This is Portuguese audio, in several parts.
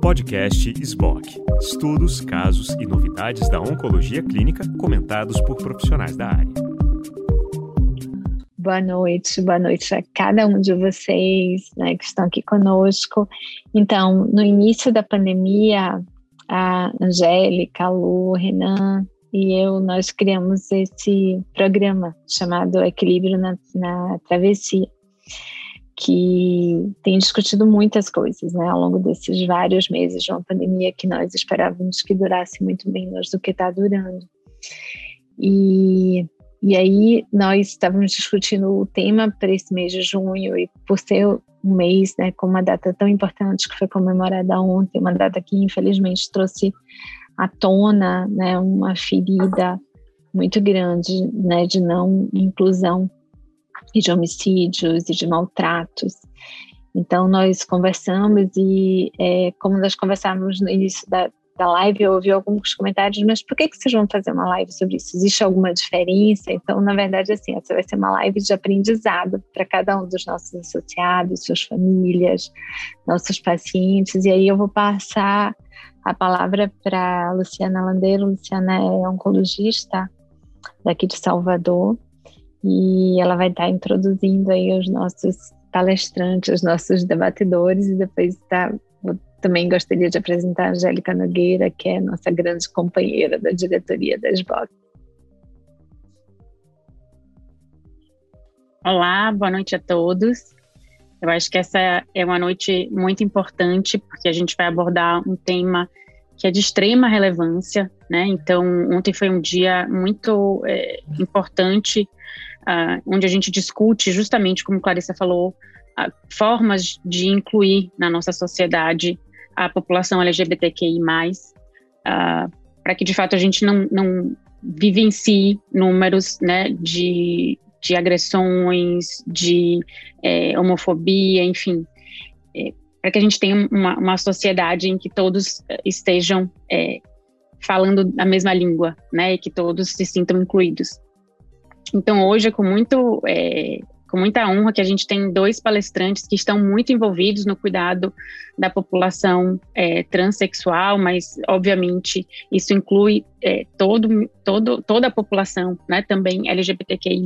Podcast SBOC. Estudos, casos e novidades da oncologia clínica comentados por profissionais da área. Boa noite, boa noite a cada um de vocês né, que estão aqui conosco. Então, no início da pandemia, a Angélica, a Lu, Renan e eu, nós criamos esse programa chamado Equilíbrio na, na Travessia que tem discutido muitas coisas, né, ao longo desses vários meses de uma pandemia que nós esperávamos que durasse muito menos do que está durando. E, e aí nós estávamos discutindo o tema para esse mês de junho e por ser um mês, né, com uma data tão importante que foi comemorada ontem, uma data que infelizmente trouxe à tona, né, uma ferida muito grande, né, de não inclusão e de homicídios e de maltratos. Então, nós conversamos e, é, como nós conversávamos no início da, da live, eu ouvi alguns comentários, mas por que, que vocês vão fazer uma live sobre isso? Existe alguma diferença? Então, na verdade, assim, essa vai ser uma live de aprendizado para cada um dos nossos associados, suas famílias, nossos pacientes, e aí eu vou passar a palavra para Luciana Landeiro. Luciana é oncologista daqui de Salvador, e ela vai estar introduzindo aí os nossos palestrantes, os nossos debatedores e depois tá, também gostaria de apresentar a Angélica Nogueira, que é nossa grande companheira da diretoria da SBOC. Olá, boa noite a todos. Eu acho que essa é uma noite muito importante, porque a gente vai abordar um tema que é de extrema relevância, né? Então, ontem foi um dia muito é, importante uh, onde a gente discute justamente, como Clarissa falou, uh, formas de incluir na nossa sociedade a população LGBTQI+, uh, para que de fato a gente não, não vivencie números né, de, de agressões, de é, homofobia, enfim, é, para que a gente tenha uma, uma, sociedade em que todos estejam é, falando a mesma língua, né, e que todos se sintam incluídos. Então, hoje é com, muito, é, com muita honra que a gente tem dois palestrantes que estão muito envolvidos no cuidado da população é, transexual, mas, obviamente, isso inclui é, todo, todo, toda a população, né, também LGBTQI+,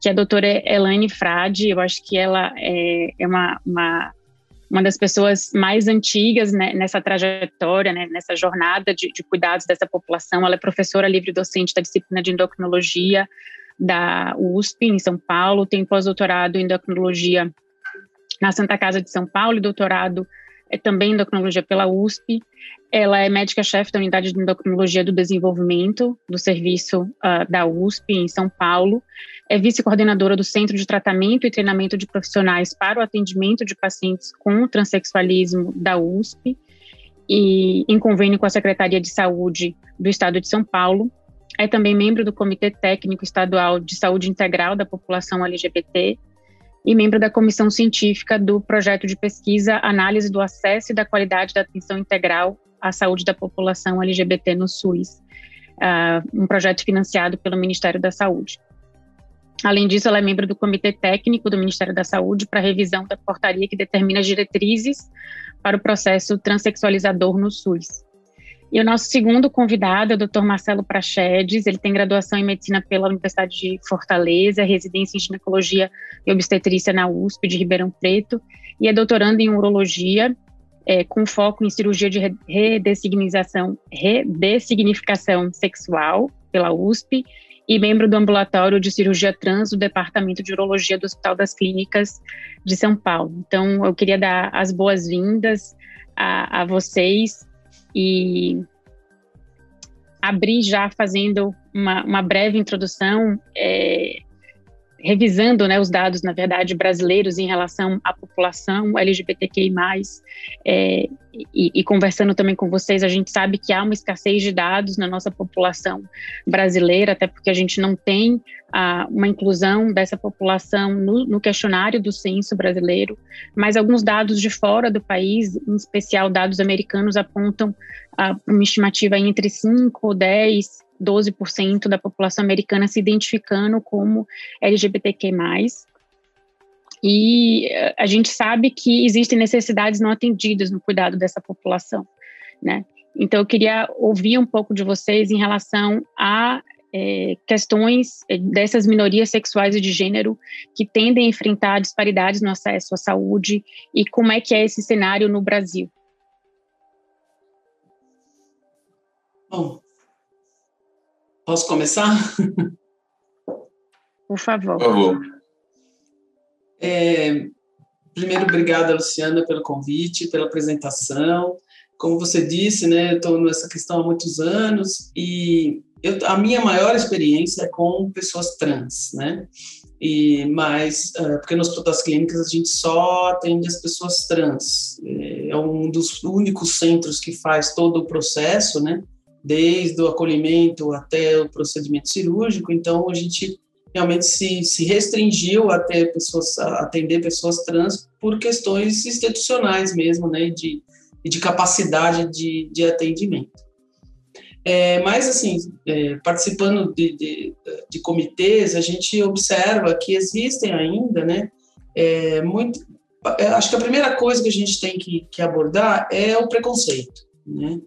que a doutora Elaine Frade, eu acho que ela é, é uma, uma uma das pessoas mais antigas né, nessa trajetória, né, nessa jornada de, de, cuidados dessa população. Ela é professora livre docente da disciplina de endocrinologia da USP, em São Paulo, tem pós-doutorado em endocrinologia na Santa Casa de São Paulo e doutorado é também em endocrinologia pela USP. Ela é médica-chefe da Unidade de Endocrinologia do Desenvolvimento do Serviço uh, da USP, em São Paulo. É vice-coordenadora do Centro de Tratamento e Treinamento de Profissionais para o Atendimento de Pacientes com Transsexualismo da USP, e em convênio com a Secretaria de Saúde do Estado de São Paulo. É também membro do Comitê Técnico Estadual de Saúde Integral da População LGBT e membro da Comissão Científica do Projeto de Pesquisa Análise do Acesso e da Qualidade da Atenção Integral à Saúde da População LGBT no SUS, uh, um projeto financiado pelo Ministério da Saúde. Além disso, ela é membro do Comitê Técnico do Ministério da Saúde para revisão da portaria que determina as diretrizes para o processo transexualizador no SUS. E o nosso segundo convidado é o Dr. Marcelo Prachedes, ele tem graduação em medicina pela Universidade de Fortaleza, residência em ginecologia e obstetrícia na USP de Ribeirão Preto, e é doutorando em urologia, é, com foco em cirurgia de redesignização, redesignificação sexual pela USP, e membro do ambulatório de cirurgia trans do Departamento de Urologia do Hospital das Clínicas de São Paulo. Então, eu queria dar as boas-vindas a, a vocês e abrir já fazendo uma, uma breve introdução, é, revisando né, os dados, na verdade, brasileiros em relação à população LGBTQI+, é, e, e, conversando também com vocês, a gente sabe que há uma escassez de dados na nossa população brasileira, até porque a gente não tem ah, uma inclusão dessa população no, no, questionário do censo brasileiro, mas alguns dados de fora do país, em especial dados americanos, apontam ah, uma estimativa entre 5, 10 12% da população americana se identificando como LGBTQ+. e eh, a gente sabe que existem necessidades não atendidas no cuidado dessa população, né? Então, eu queria ouvir um pouco de vocês em relação a é, questões eh, dessas minorias sexuais e de gênero que tendem a enfrentar disparidades no acesso à saúde e como é que é esse cenário no Brasil. Bom, posso começar? Por favor. Por favor. É, primeiro, obrigada, Luciana, pelo convite, pela apresentação. Como você disse, né, eu estou nessa questão há muitos anos e eu, a minha maior experiência é com pessoas trans, né? E mais uh, porque nos hospitais clínicas a gente só atende as pessoas trans. É, é um dos únicos centros que faz todo o processo, né? Desde o acolhimento até o procedimento cirúrgico. Então a gente realmente se, se restringiu a ter pessoas a atender pessoas trans por questões institucionais mesmo, né? De de capacidade de, de atendimento. É, mas, assim, é, participando de, de, de, comitês, a gente observa que existem ainda, né, é, muito, é, acho que a primeira coisa que a gente tem que, que abordar é o preconceito, né,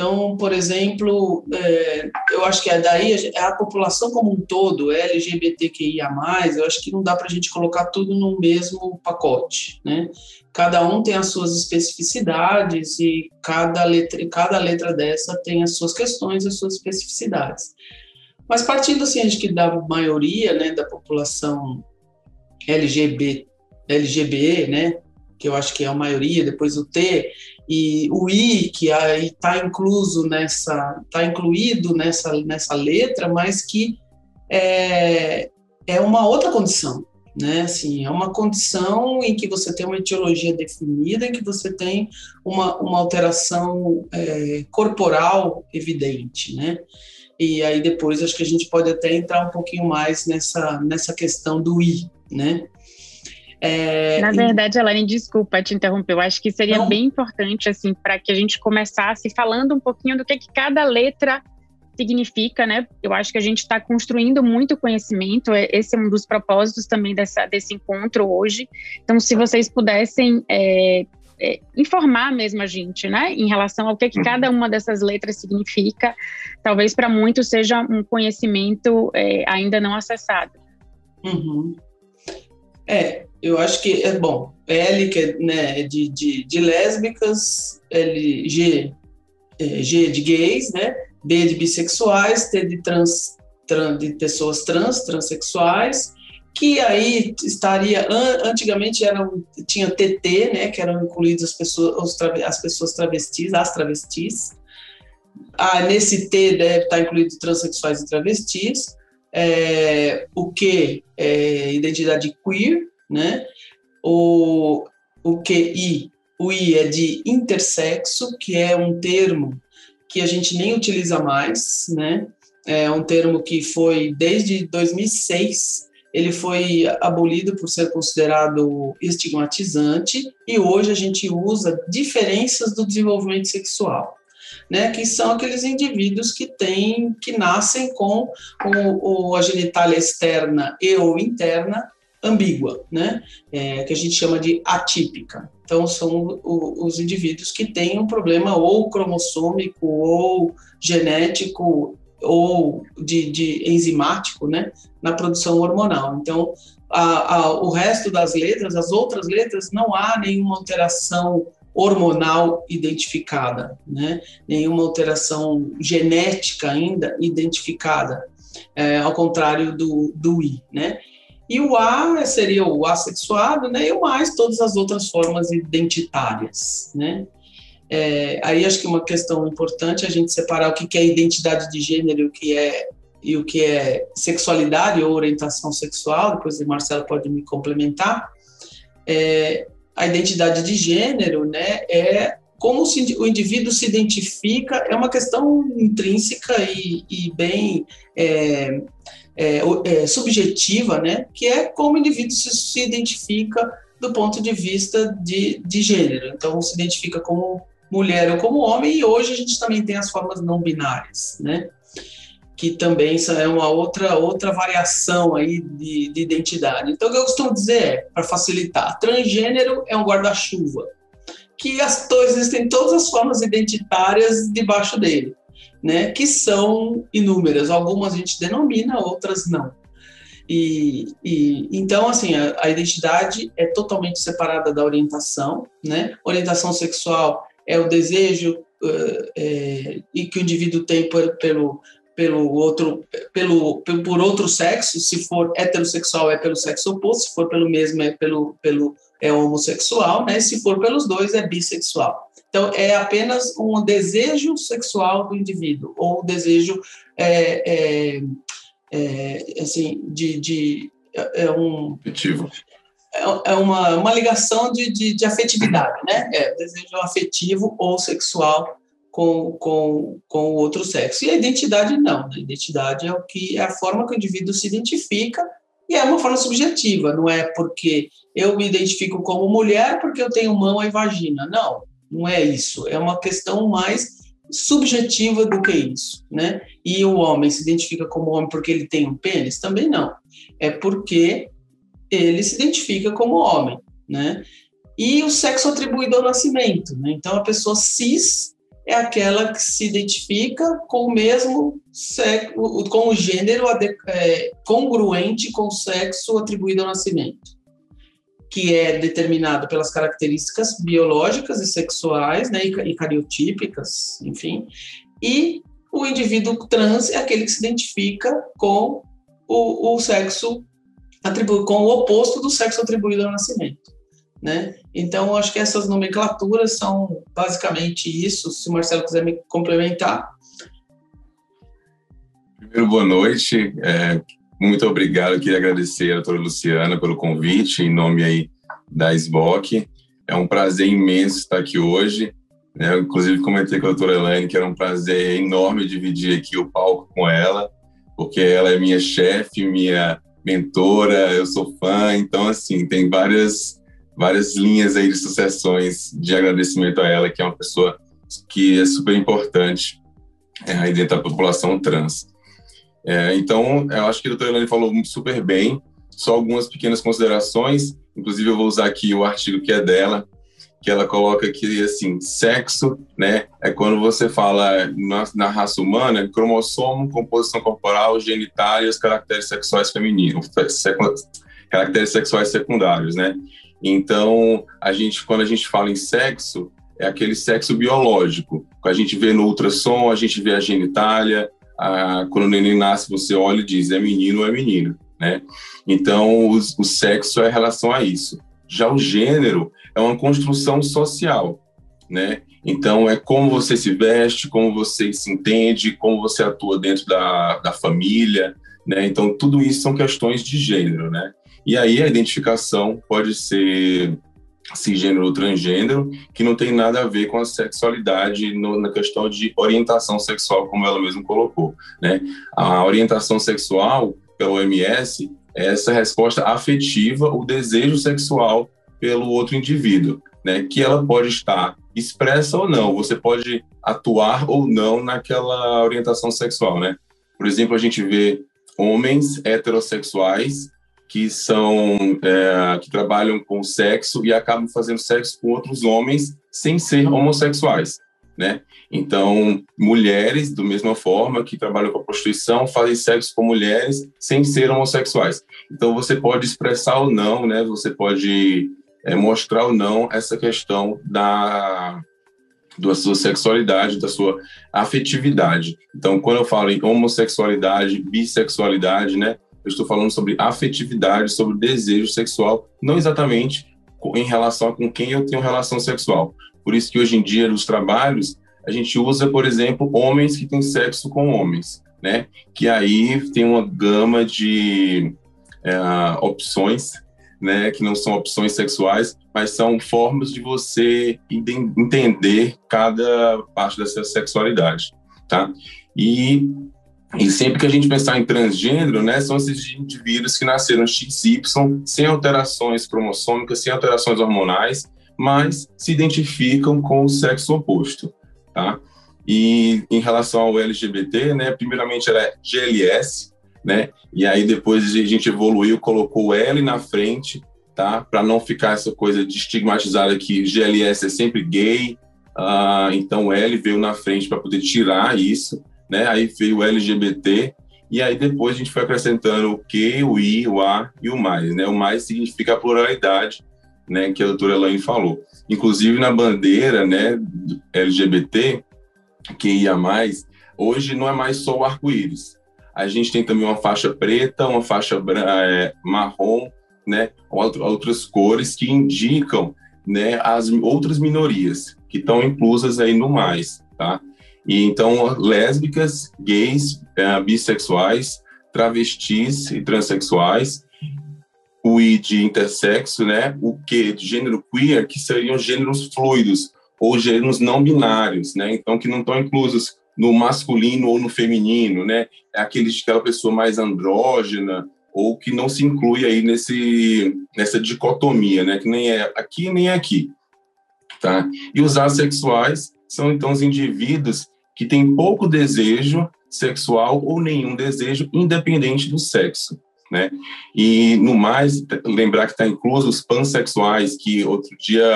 então, por exemplo, é, eu acho que é daí a, a, população como um todo, LGBTQIA+, eu acho que não dá para a gente colocar tudo no mesmo pacote, né? Cada um tem as suas especificidades e cada letra, cada letra dessa tem as suas questões, as suas especificidades. Mas partindo assim, acho que da maioria, né, da população LGBT, LGB, né, que eu acho que é a maioria, depois o T e o I, que aí está incluso nessa, está incluído nessa, nessa letra, mas que é, é uma outra condição, né? Assim, é uma condição em que você tem uma etiologia definida, em que você tem uma, uma alteração é, corporal evidente, né? E aí depois acho que a gente pode até entrar um pouquinho mais nessa, nessa questão do I, né? É, Na verdade, e... Elaine, desculpa te interromper, eu acho que seria Não. bem importante, assim, para que a gente começasse falando um pouquinho do que, que cada letra significa, né? Eu acho que a gente está construindo muito conhecimento, é, esse é um dos propósitos também dessa, desse encontro hoje. Então, se vocês pudessem é, é, informar mesmo a gente, né, em relação ao que, que cada uma dessas letras significa, talvez para muitos seja um conhecimento é, ainda não acessado. Uhum. É, eu acho que é bom. L, que é né, de, de, de lésbicas, L, G, é, G de gays, né? B de bissexuais, T de trans, trans de pessoas trans, transexuais, que aí estaria antigamente eram tinha TT, né, que eram incluídas as pessoas as pessoas travestis, as travestis. Ah, nesse T deve estar incluído transexuais e travestis é, o que é identidade queer, né? O, o QI, o I é de intersexo, que é um termo que a gente nem utiliza mais, né? É um termo que foi desde 2006 ele foi abolido por ser considerado estigmatizante e hoje a gente usa diferenças do desenvolvimento sexual né, que são aqueles indivíduos que têm, que nascem com o, o a genitália externa e ou interna ambígua, né, é, que a gente chama de atípica. Então, são o, os indivíduos que têm um problema ou cromossômico, ou genético, ou de, de enzimático, né, na produção hormonal. Então, a, a, o resto das letras, as outras letras, não há nenhuma alteração hormonal identificada, né? nenhuma alteração genética ainda identificada, é, ao contrário do, do I. Né? E o A seria o assexuado, né? e o mais todas as outras formas identitárias. Né? É, aí acho que uma questão importante é a gente separar o que é identidade de gênero e o que é, e o que é sexualidade ou orientação sexual, depois o Marcelo pode me complementar. É, a identidade de gênero, né, é como o indivíduo se identifica, é uma questão intrínseca e, e bem é, é, é, subjetiva, né, que é como o indivíduo se, se identifica do ponto de vista de, de gênero. Então, se identifica como mulher ou como homem, e hoje a gente também tem as formas não binárias, né? que também é uma outra outra variação aí de, de identidade. Então, o que eu costumo dizer é, para facilitar, transgênero é um guarda-chuva, que as, existem todas as formas identitárias debaixo dele, né? Que são inúmeras. Algumas a gente denomina, outras não. E, e, então, assim, a, a, identidade é totalmente separada da orientação, né? Orientação sexual é o desejo uh, é, e que o indivíduo tem por, pelo pelo outro pelo, pelo, por outro sexo, se for heterossexual é pelo sexo oposto, se for pelo mesmo é pelo pelo é homossexual, né? Se for pelos dois é bissexual. Então é apenas um desejo sexual do indivíduo ou desejo é, é, é, assim, de, de é, é um afetivo. É, é uma, uma ligação de, de, de afetividade, né? É desejo afetivo ou sexual com, com, com o outro sexo. E a identidade não. A identidade é o que é a forma que o indivíduo se identifica e é uma forma subjetiva. Não é porque eu me identifico como mulher porque eu tenho mão e vagina. Não, não é isso. É uma questão mais subjetiva do que isso, né? E o homem se identifica como homem porque ele tem um pênis? Também não. É porque ele se identifica como homem, né? E o sexo atribuído ao nascimento, né? Então a pessoa cis é aquela que se identifica com o mesmo sexo, com o gênero é, congruente com o sexo atribuído ao nascimento que é determinado pelas características biológicas e sexuais, né, e cariotípicas, enfim, e o indivíduo trans é aquele que se identifica com o, o sexo atribuído, com o oposto do sexo atribuído ao nascimento, né? Então, acho que essas nomenclaturas são basicamente isso. Se o Marcelo quiser me complementar. Primeiro, boa noite. É, muito obrigado, queria agradecer a doutora Luciana pelo convite, em nome aí da SBOC. É um prazer imenso estar aqui hoje. Né? Eu, inclusive, comentei com a doutora Elaine que era um prazer enorme dividir aqui o palco com ela, porque ela é minha chefe, minha mentora, eu sou fã, então, assim, tem várias, várias linhas aí de sucessões de agradecimento a ela, que é uma pessoa que é super importante é, aí dentro da população trans. É, então, eu acho que a doutora Elaine falou super bem, só algumas pequenas considerações, inclusive eu vou usar aqui o artigo que é dela, que ela coloca que, assim, sexo, né, é quando você fala na, na raça humana, cromossomo, composição corporal, genitálias, caracteres sexuais femininos, caracteres sexuais secundários, né? Então, a gente, quando a gente fala em sexo, é aquele sexo biológico. A gente vê no ultrassom, a gente vê a genitália, quando o neném nasce, você olha e diz é menino ou é menina, né? Então, o, o sexo é em relação a isso. Já o gênero é uma construção social, né? Então, é como você se veste, como você se entende, como você atua dentro da, da família, né? Então, tudo isso são questões de gênero, né? E aí a identificação pode ser cisgênero ou transgênero, que não tem nada a ver com a sexualidade no, na questão de orientação sexual, como ela mesma colocou. Né? A orientação sexual, pela OMS, é essa resposta afetiva, o desejo sexual pelo outro indivíduo, né? que ela pode estar expressa ou não, você pode atuar ou não naquela orientação sexual. Né? Por exemplo, a gente vê homens heterossexuais que são é, que trabalham com sexo e acabam fazendo sexo com outros homens sem ser homossexuais, né? Então, mulheres, do mesma forma, que trabalham com a prostituição, fazem sexo com mulheres sem ser homossexuais. Então, você pode expressar ou não, né? Você pode é, mostrar ou não essa questão da da sua sexualidade, da sua afetividade. Então, quando eu falo em homossexualidade, bissexualidade, né? Eu estou falando sobre afetividade, sobre desejo sexual, não exatamente em relação com quem eu tenho relação sexual. Por isso que hoje em dia, nos trabalhos, a gente usa, por exemplo, homens que têm sexo com homens, né? Que aí tem uma gama de é, opções, né? Que não são opções sexuais, mas são formas de você entender cada parte dessa sexualidade, tá? E e sempre que a gente pensar em transgênero, né, são esses indivíduos que nasceram XY, sem alterações cromossômicas, sem alterações hormonais, mas se identificam com o sexo oposto, tá? E em relação ao LGBT, né, primeiramente era GLS, né? E aí depois a gente evoluiu, colocou o L na frente, tá? Para não ficar essa coisa de estigmatizada que GLS é sempre gay. Ah, então o L veio na frente para poder tirar isso, né? Aí veio o LGBT e aí depois a gente foi acrescentando o Q, o I, o A e o mais, né? O mais significa a pluralidade, né? Que a doutora Elaine falou. Inclusive na bandeira, né? LGBT, que ia mais, hoje não é mais só o arco-íris. A gente tem também uma faixa preta, uma faixa é, marrom, né? Outras cores que indicam, né? As outras minorias que estão inclusas aí no mais, tá? E então, lésbicas, gays, é, bissexuais, travestis e transexuais, o I de intersexo, né? O Q de gênero queer, que seriam gêneros fluidos ou gêneros não binários, né? Então, que não estão inclusos no masculino ou no feminino, né? É aquele, aquela pessoa mais andrógena ou que não se inclui aí nesse, nessa dicotomia, né? Que nem é aqui nem é aqui, tá? E os assexuais são, então, os indivíduos que têm pouco desejo sexual ou nenhum desejo, independente do sexo. Né? E, no mais, lembrar que está incluso os pansexuais, que outro dia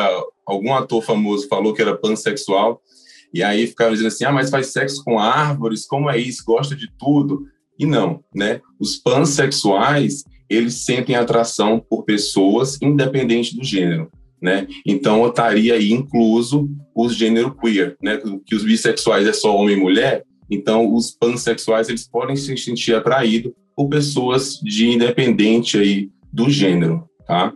algum ator famoso falou que era pansexual, e aí ficava dizendo assim, ah, mas faz sexo com árvores, como é isso? Gosta de tudo? E não, né? Os pansexuais, eles sentem atração por pessoas independente do gênero né? Então estaria aí incluso o gênero queer, né? Que os bissexuais é só homem e mulher, então os pansexuais eles podem se sentir atraídos por pessoas de independente aí do gênero, tá?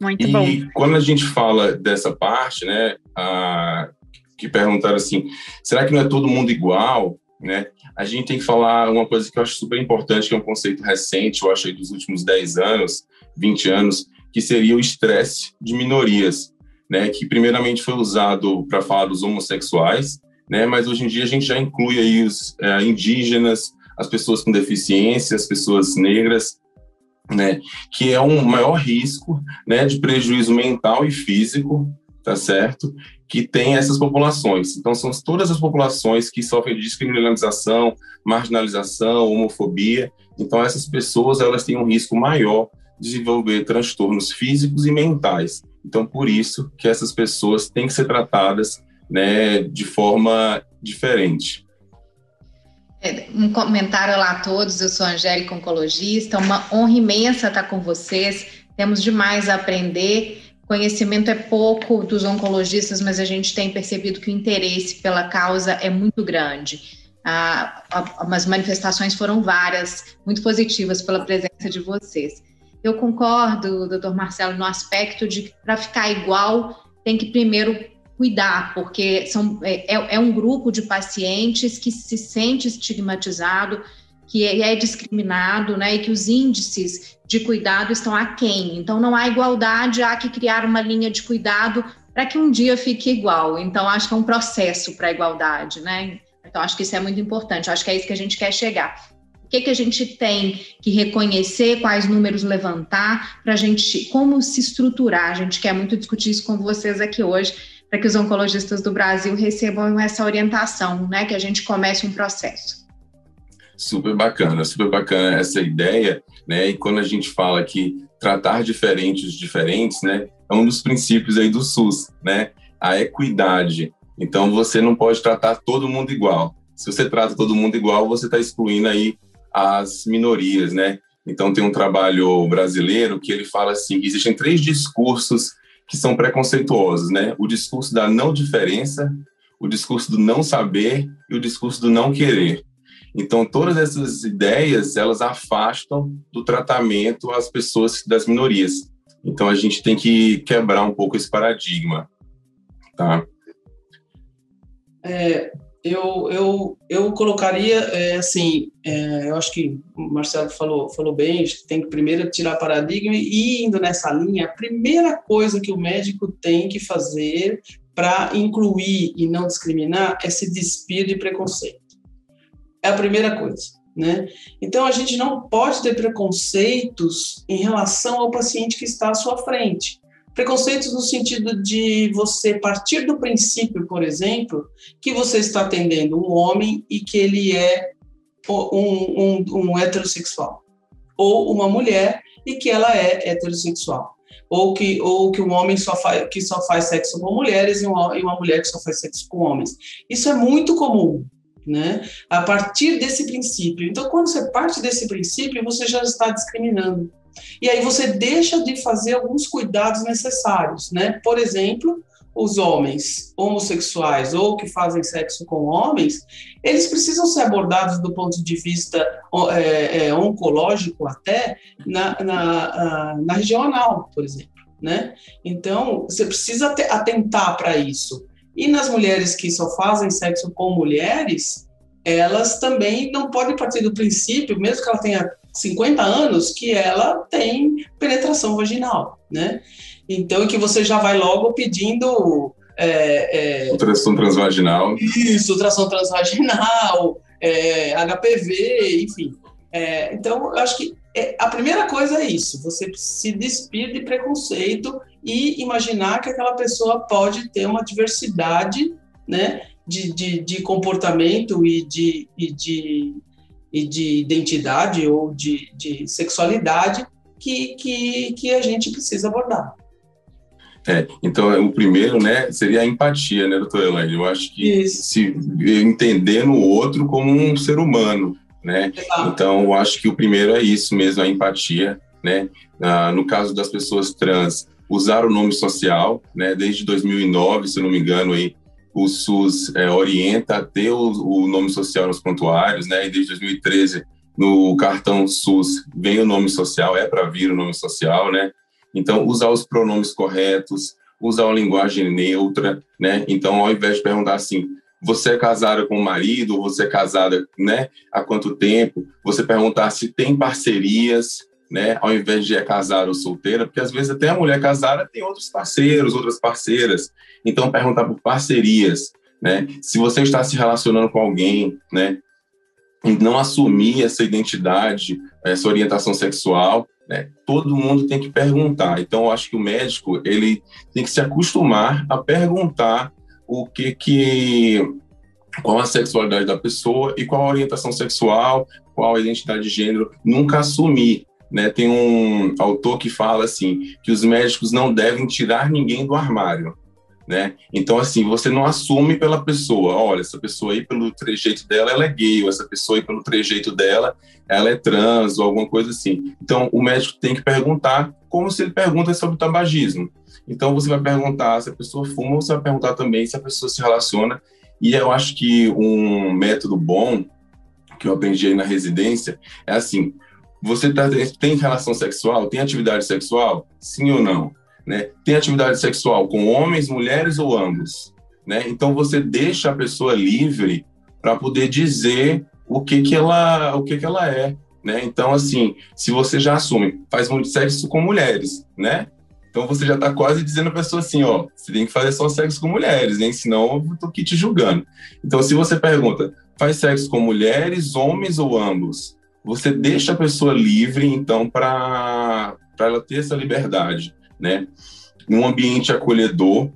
Muito e bom. quando a gente fala dessa parte, né, a, que perguntaram assim, será que não é todo mundo igual? Né? A gente tem que falar uma coisa que eu acho super importante, que é um conceito recente, eu acho, dos últimos 10 anos, 20 anos, que seria o estresse de minorias, né? Que primeiramente foi usado para falar dos homossexuais, né? Mas hoje em dia a gente já inclui aí os é, indígenas, as pessoas com deficiência, as pessoas negras, né? Que é um maior risco, né? De prejuízo mental e físico, tá certo? Que tem essas populações. Então, são todas as populações que sofrem de discriminação, marginalização, homofobia. Então, essas pessoas elas têm um risco maior de desenvolver transtornos físicos e mentais. Então, por isso que essas pessoas têm que ser tratadas né, de forma diferente. É, um comentário lá a todos, eu sou Angélica Oncologista, uma honra imensa estar com vocês, temos demais a aprender Conhecimento é pouco dos oncologistas, mas a gente tem percebido que o interesse pela causa é muito grande. Ah, as manifestações foram várias, muito positivas pela presença de vocês. Eu concordo, doutor Marcelo, no aspecto de que para ficar igual tem que primeiro cuidar, porque são, é, é, é um grupo de pacientes que se sente estigmatizado, que é, é discriminado, né, e que os índices de cuidado estão aquém. Então, não há igualdade, há que criar uma linha de cuidado para que um dia fique igual. Então, acho que é um processo para a igualdade, né? Então, acho que isso é muito importante, acho que é isso que a gente quer chegar. O que, que a gente tem que reconhecer, quais números levantar, para a gente, como se estruturar? A gente quer muito discutir isso com vocês aqui hoje, para que os oncologistas do Brasil recebam essa orientação, né? Que a gente comece um processo. Super bacana, super bacana essa ideia, né? E quando a gente fala que tratar diferentes diferentes, né, é um dos princípios aí do SUS, né? A equidade. Então você não pode tratar todo mundo igual. Se você trata todo mundo igual, você está excluindo aí as minorias, né? Então tem um trabalho brasileiro que ele fala assim, que existem três discursos que são preconceituosos, né? O discurso da não diferença, o discurso do não saber e o discurso do não querer. Então, todas essas ideias, elas afastam do tratamento as pessoas das minorias. Então, a gente tem que quebrar um pouco esse paradigma, tá? É, eu, eu, eu colocaria, é, assim, é, eu acho que o Marcelo falou, falou bem, tem que primeiro tirar paradigma e indo nessa linha, a primeira coisa que o médico tem que fazer para incluir e não discriminar é se despir de preconceito. É a primeira coisa. Né? Então, a gente não pode ter preconceitos em relação ao paciente que está à sua frente. Preconceitos no sentido de você partir do princípio, por exemplo, que você está atendendo um homem e que ele é um, um, um heterossexual, ou uma mulher e que ela é heterossexual, ou que, ou que um homem só faz, que só faz sexo com mulheres e uma, e uma mulher que só faz sexo com homens. Isso é muito comum, né? A partir desse princípio. Então, quando você parte desse princípio, você já está discriminando. E aí você deixa de fazer alguns cuidados necessários, né? Por exemplo, os homens homossexuais ou que fazem sexo com homens, eles precisam ser abordados do ponto de vista é, é, oncológico até na, na, na região anal, por exemplo, né? Então, você precisa atentar para isso. E nas mulheres que só fazem sexo com mulheres, elas também não podem partir do princípio, mesmo que ela tenha 50 anos, que ela tem penetração vaginal, né? Então, que você já vai logo pedindo. É, é, ultrassom transvaginal. Isso, ultrassom transvaginal, é, HPV, enfim. É, então, eu acho que é, a primeira coisa é isso: você se despir de preconceito e imaginar que aquela pessoa pode ter uma diversidade né, de, de, de comportamento e de, e, de, e de identidade ou de, de sexualidade que, que, que a gente precisa abordar. É, então, o primeiro, né, seria a empatia, né, doutora Elaine? Eu acho que Isso. se entender no outro como um ser humano, né? Exato. Então, eu acho que o primeiro é isso mesmo, a empatia, né? Ah, no caso das pessoas trans, usar o nome social, né? Desde 2009, se não me engano, aí, o SUS é, orienta a ter o, o, nome social nos prontuários, né? E desde 2013, no cartão SUS, vem o nome social, é para vir o nome social, né? Então, usar os pronomes corretos, usar uma linguagem neutra, né? Então, ao invés de perguntar assim, você é casada com o marido, você é casada, né? Há quanto tempo? Você perguntar se tem parcerias, né? Ao invés de é casada ou solteira, porque às vezes até a mulher casada tem outros parceiros, outras parceiras. Então, perguntar por parcerias, né? Se você está se relacionando com alguém, né? E não assumir essa identidade, essa orientação sexual, né? Todo mundo tem que perguntar. Então, eu acho que o médico ele tem que se acostumar a perguntar o que que qual a sexualidade da pessoa e qual a orientação sexual, qual a identidade de gênero, nunca assumir. Né? Tem um autor que fala assim que os médicos não devem tirar ninguém do armário né? Então, assim, você não assume pela pessoa, olha, essa pessoa aí, pelo trejeito dela, ela é gay, ou essa pessoa aí, pelo trejeito dela, ela é trans, ou alguma coisa assim. Então, o médico tem que perguntar, como se ele pergunta sobre tabagismo. Então, você vai perguntar se a pessoa fuma, você vai perguntar também se a pessoa se relaciona. E eu acho que um método bom, que eu aprendi aí na residência, é assim, você tá, tem relação sexual, tem atividade sexual? Sim ou não? né? Tem atividade sexual com homens, mulheres ou ambos, né? Então você deixa a pessoa livre para poder dizer o que que ela, o que que ela é, né? Então assim, se você já assume, faz muito sexo com mulheres, né? Então você já está quase dizendo a pessoa assim, ó, você tem que fazer só sexo com mulheres, hein? Senão eu tô aqui te julgando. Então se você pergunta, faz sexo com mulheres, homens ou ambos? Você deixa a pessoa livre, então, para ela ter essa liberdade né? Um ambiente acolhedor.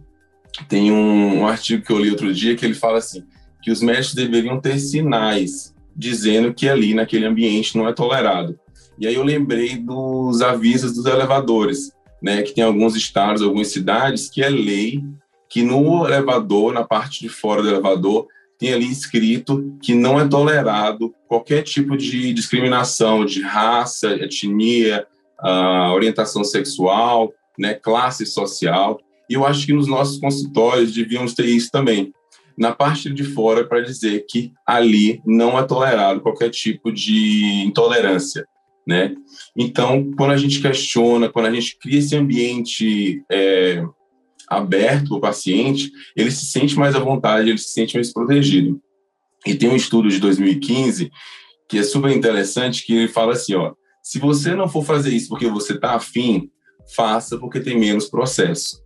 Tem um, um artigo que eu li outro dia que ele fala assim que os médicos deveriam ter sinais dizendo que ali naquele ambiente não é tolerado. E aí eu lembrei dos avisos dos elevadores, né? Que tem alguns estados, algumas cidades que é lei que no elevador, na parte de fora do elevador, tem ali escrito que não é tolerado qualquer tipo de discriminação de raça, etnia, uh, orientação sexual, né, classe social. E eu acho que nos nossos consultórios devíamos ter isso também. Na parte de fora, para dizer que ali não é tolerado qualquer tipo de intolerância. Né? Então, quando a gente questiona, quando a gente cria esse ambiente é, aberto o paciente, ele se sente mais à vontade, ele se sente mais protegido. E tem um estudo de 2015 que é super interessante, que ele fala assim, ó, se você não for fazer isso porque você está afim, faça porque tem menos processo.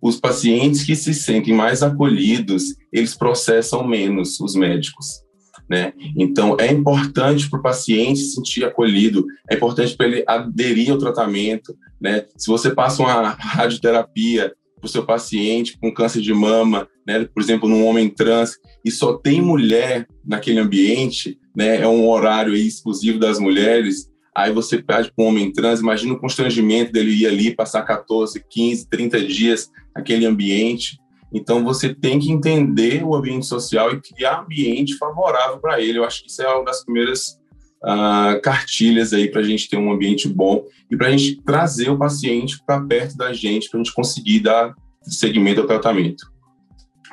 Os pacientes que se sentem mais acolhidos, eles processam menos os médicos. Né? Então, é importante para o paciente se sentir acolhido, é importante para ele aderir ao tratamento, né? Se você passa uma radioterapia para o seu paciente com câncer de mama, né? Por exemplo, num homem trans e só tem mulher naquele ambiente, né? É um horário exclusivo das mulheres. Aí você pede para um homem trans, imagina o constrangimento dele ir ali passar 14, 15, 30 dias naquele ambiente. Então você tem que entender o ambiente social e criar ambiente favorável para ele. Eu acho que isso é uma das primeiras uh, cartilhas aí para a gente ter um ambiente bom e para a gente trazer o paciente para perto da gente, para a gente conseguir dar seguimento ao tratamento.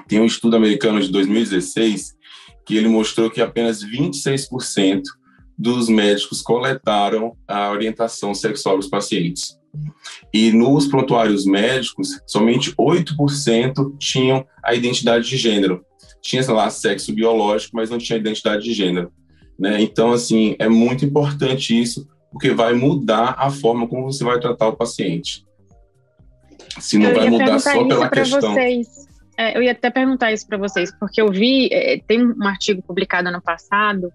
Tem um estudo americano de 2016 que ele mostrou que apenas 26% dos médicos coletaram a orientação sexual dos pacientes. E nos prontuários médicos, somente 8% tinham a identidade de gênero. Tinha lá sexo biológico, mas não tinha identidade de gênero. Né? Então, assim, é muito importante isso, porque vai mudar a forma como você vai tratar o paciente. Se não vai mudar só pela questão. Vocês. É, eu ia até perguntar isso para vocês, porque eu vi, é, tem um artigo publicado ano passado,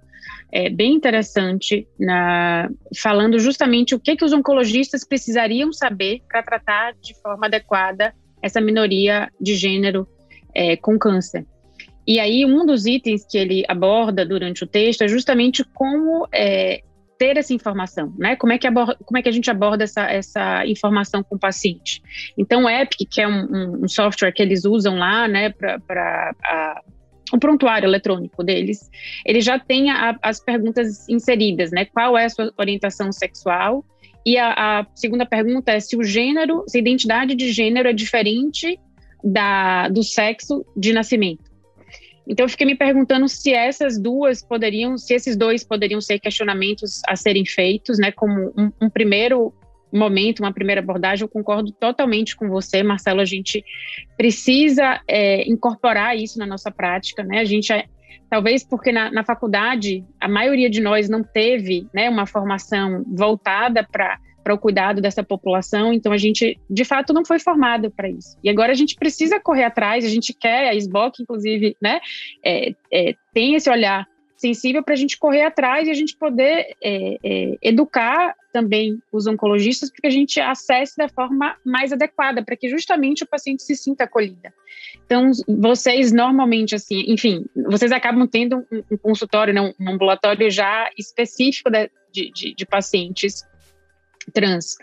é, bem interessante, na, falando justamente o que, que os oncologistas precisariam saber para tratar de forma adequada essa minoria de gênero é, com câncer. E aí, um dos itens que ele aborda durante o texto é justamente como é, ter essa informação, né? Como é que, aborda, como é que a gente aborda essa, essa informação com o paciente? Então, o Epic, que é um, um software que eles usam lá, né, para o prontuário eletrônico deles, ele já tem a, as perguntas inseridas, né? Qual é a sua orientação sexual? E a, a segunda pergunta é se o gênero, se a identidade de gênero é diferente da, do sexo de nascimento. Então eu fiquei me perguntando se essas duas poderiam, se esses dois poderiam ser questionamentos a serem feitos, né, como um, um primeiro momento, uma primeira abordagem, eu concordo totalmente com você, Marcelo, a gente precisa é, incorporar isso na nossa prática, né, a gente é, talvez porque na, na, faculdade a maioria de nós não teve né, uma formação voltada para para o cuidado dessa população. Então, a gente, de fato, não foi formado para isso. E agora a gente precisa correr atrás, a gente quer, a SBOC, inclusive, né, é, é, tem esse olhar sensível para a gente correr atrás e a gente poder é, é, educar também os oncologistas para que a gente acesse da forma mais adequada, para que justamente o paciente se sinta acolhida. Então, vocês normalmente, assim, enfim, vocês acabam tendo um, um consultório, né, um ambulatório já específico de, de, de pacientes trans.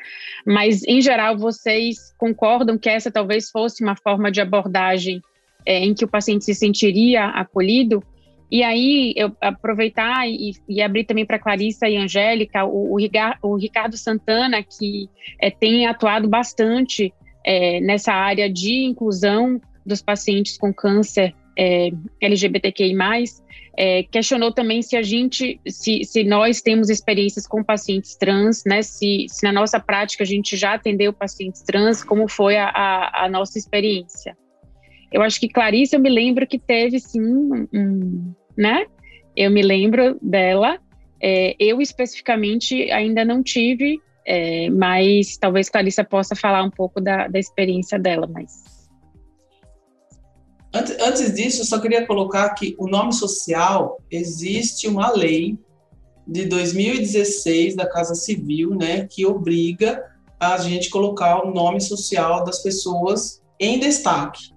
Mas, em geral, vocês concordam que essa talvez fosse uma forma de abordagem é, em que o paciente se sentiria acolhido? E aí, eu aproveitar e, e abrir também para Clarissa e Angélica, o, o, Ricardo Santana, que é, tem atuado bastante é, nessa área de inclusão dos pacientes com câncer é, LGBTQI+, é, questionou também se a gente, se, se nós temos experiências com pacientes trans, né, se, se na nossa prática a gente já atendeu pacientes trans, como foi a, a, a nossa experiência. Eu acho que Clarice, eu me lembro que teve sim, um, né, eu me lembro dela, é, eu especificamente ainda não tive, é, mas talvez Clarissa possa falar um pouco da, da experiência dela, mas Antes, antes disso, eu só queria colocar que o nome social existe uma lei de 2016 da Casa Civil, né, que obriga a gente colocar o nome social das pessoas em destaque.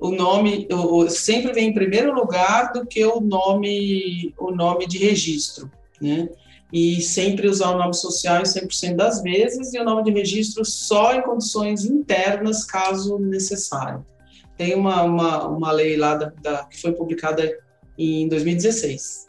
O nome o, sempre vem em primeiro lugar do que o nome o nome de registro, né? E sempre usar o nome social em 100% das vezes e o nome de registro só em condições internas, caso necessário tem uma, uma, uma lei lá da, da, que foi publicada em 2016.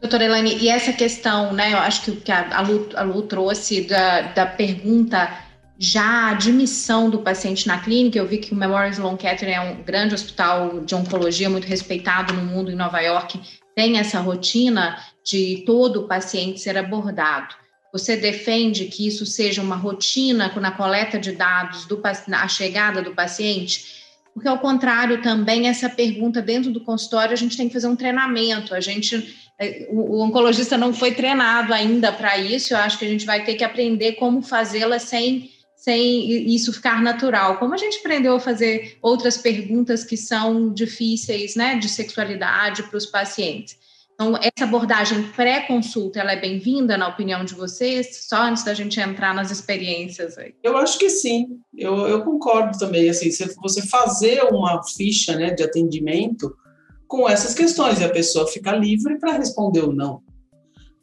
Doutora Elane, e essa questão, né, eu acho que o que a, a, Lu, a Lu trouxe da, da pergunta já a admissão do paciente na clínica, eu vi que o Memorial Sloan Kettering é um grande hospital de oncologia muito respeitado no mundo, em Nova York, tem essa rotina de todo o paciente ser abordado. Você defende que isso seja uma rotina na coleta de dados, do, na chegada do paciente? Porque ao contrário também essa pergunta dentro do consultório a gente tem que fazer um treinamento. A gente é, o, oncologista não foi treinado ainda para isso. Eu acho que a gente vai ter que aprender como fazê-la sem sem isso ficar natural. Como a gente aprendeu a fazer outras perguntas que são difíceis, né, de sexualidade para os pacientes. Então, essa abordagem pré-consulta, ela é bem-vinda, na opinião de vocês? Só antes da gente entrar nas experiências aí. Eu acho que sim, eu, eu concordo também. Assim, você fazer uma ficha né, de atendimento com essas questões, e a pessoa fica livre para responder ou não,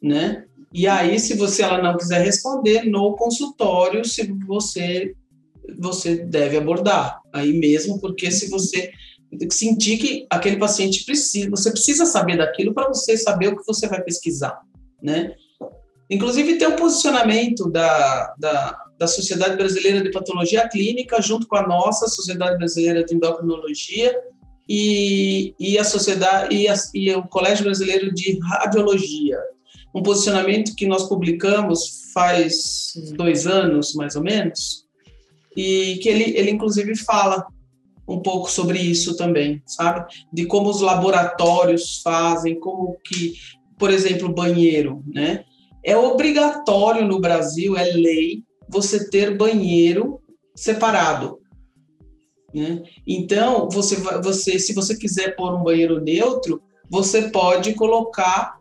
né? E aí, se você ela não quiser responder no consultório, se você você deve abordar aí mesmo, porque se você sentir que aquele paciente precisa, você precisa saber daquilo para você saber o que você vai pesquisar, né? Inclusive tem um posicionamento da, da, da Sociedade Brasileira de Patologia Clínica junto com a nossa Sociedade Brasileira de Endocrinologia e, e a sociedade e, a, e o Colégio Brasileiro de Radiologia. Um posicionamento que nós publicamos faz dois anos, mais ou menos, e que ele, ele inclusive fala um pouco sobre isso também, sabe? De como os laboratórios fazem, como que, por exemplo, banheiro, né? É obrigatório no Brasil, é lei, você ter banheiro separado. Né? Então, você, você, se você quiser pôr um banheiro neutro, você pode colocar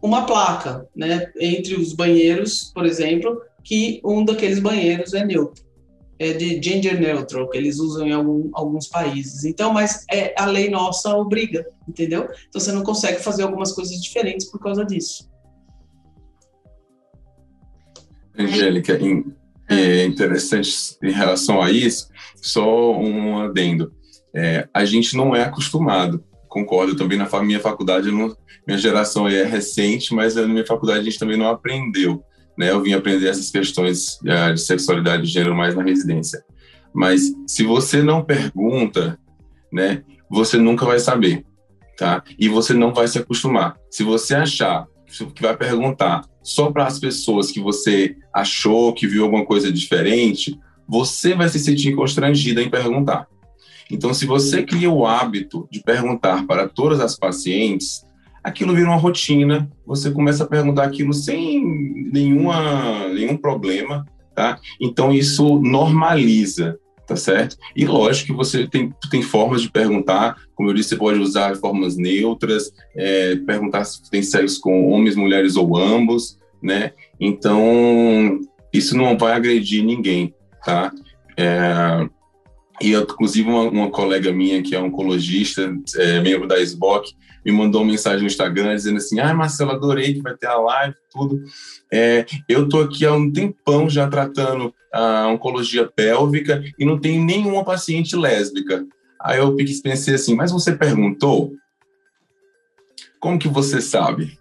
uma placa, né, entre os banheiros, por exemplo, que um daqueles banheiros é neutro é, de gender neutral, que eles usam em algum, alguns países. Então, mas é, a lei nossa obriga, entendeu? Então você não consegue fazer algumas coisas diferentes por causa disso. Angélica, é interessante em relação a isso, só um adendo. É, a gente não é acostumado, concordo, também na minha faculdade, não, minha geração é recente, mas na minha faculdade a gente também não aprendeu né, eu vim aprender essas questões uh, de sexualidade e gênero mais na residência. Mas se você não pergunta, né, você nunca vai saber, tá? E você não vai se acostumar. Se você achar que vai perguntar só para as pessoas que você achou que viu alguma coisa diferente, você vai se sentir constrangida em perguntar. Então, se você cria o hábito de perguntar para todas as pacientes, aquilo vira uma rotina, você começa a perguntar aquilo sem nenhuma, nenhum problema, tá? Então isso normaliza, tá certo? E lógico que você tem, tem formas de perguntar, como eu disse, você pode usar formas neutras, é, perguntar se tem sexo com homens, mulheres ou ambos, né? Então isso não vai agredir ninguém, tá? É, e inclusive uma, uma, colega minha que é oncologista, é, membro da SBOC, me mandou uma mensagem no Instagram dizendo assim: Ah, Marcelo, adorei que vai ter a live, tudo. É, eu tô aqui há um tempão já tratando a oncologia pélvica e não tenho nenhuma paciente lésbica. Aí eu pensei assim: Mas você perguntou? Como que você sabe?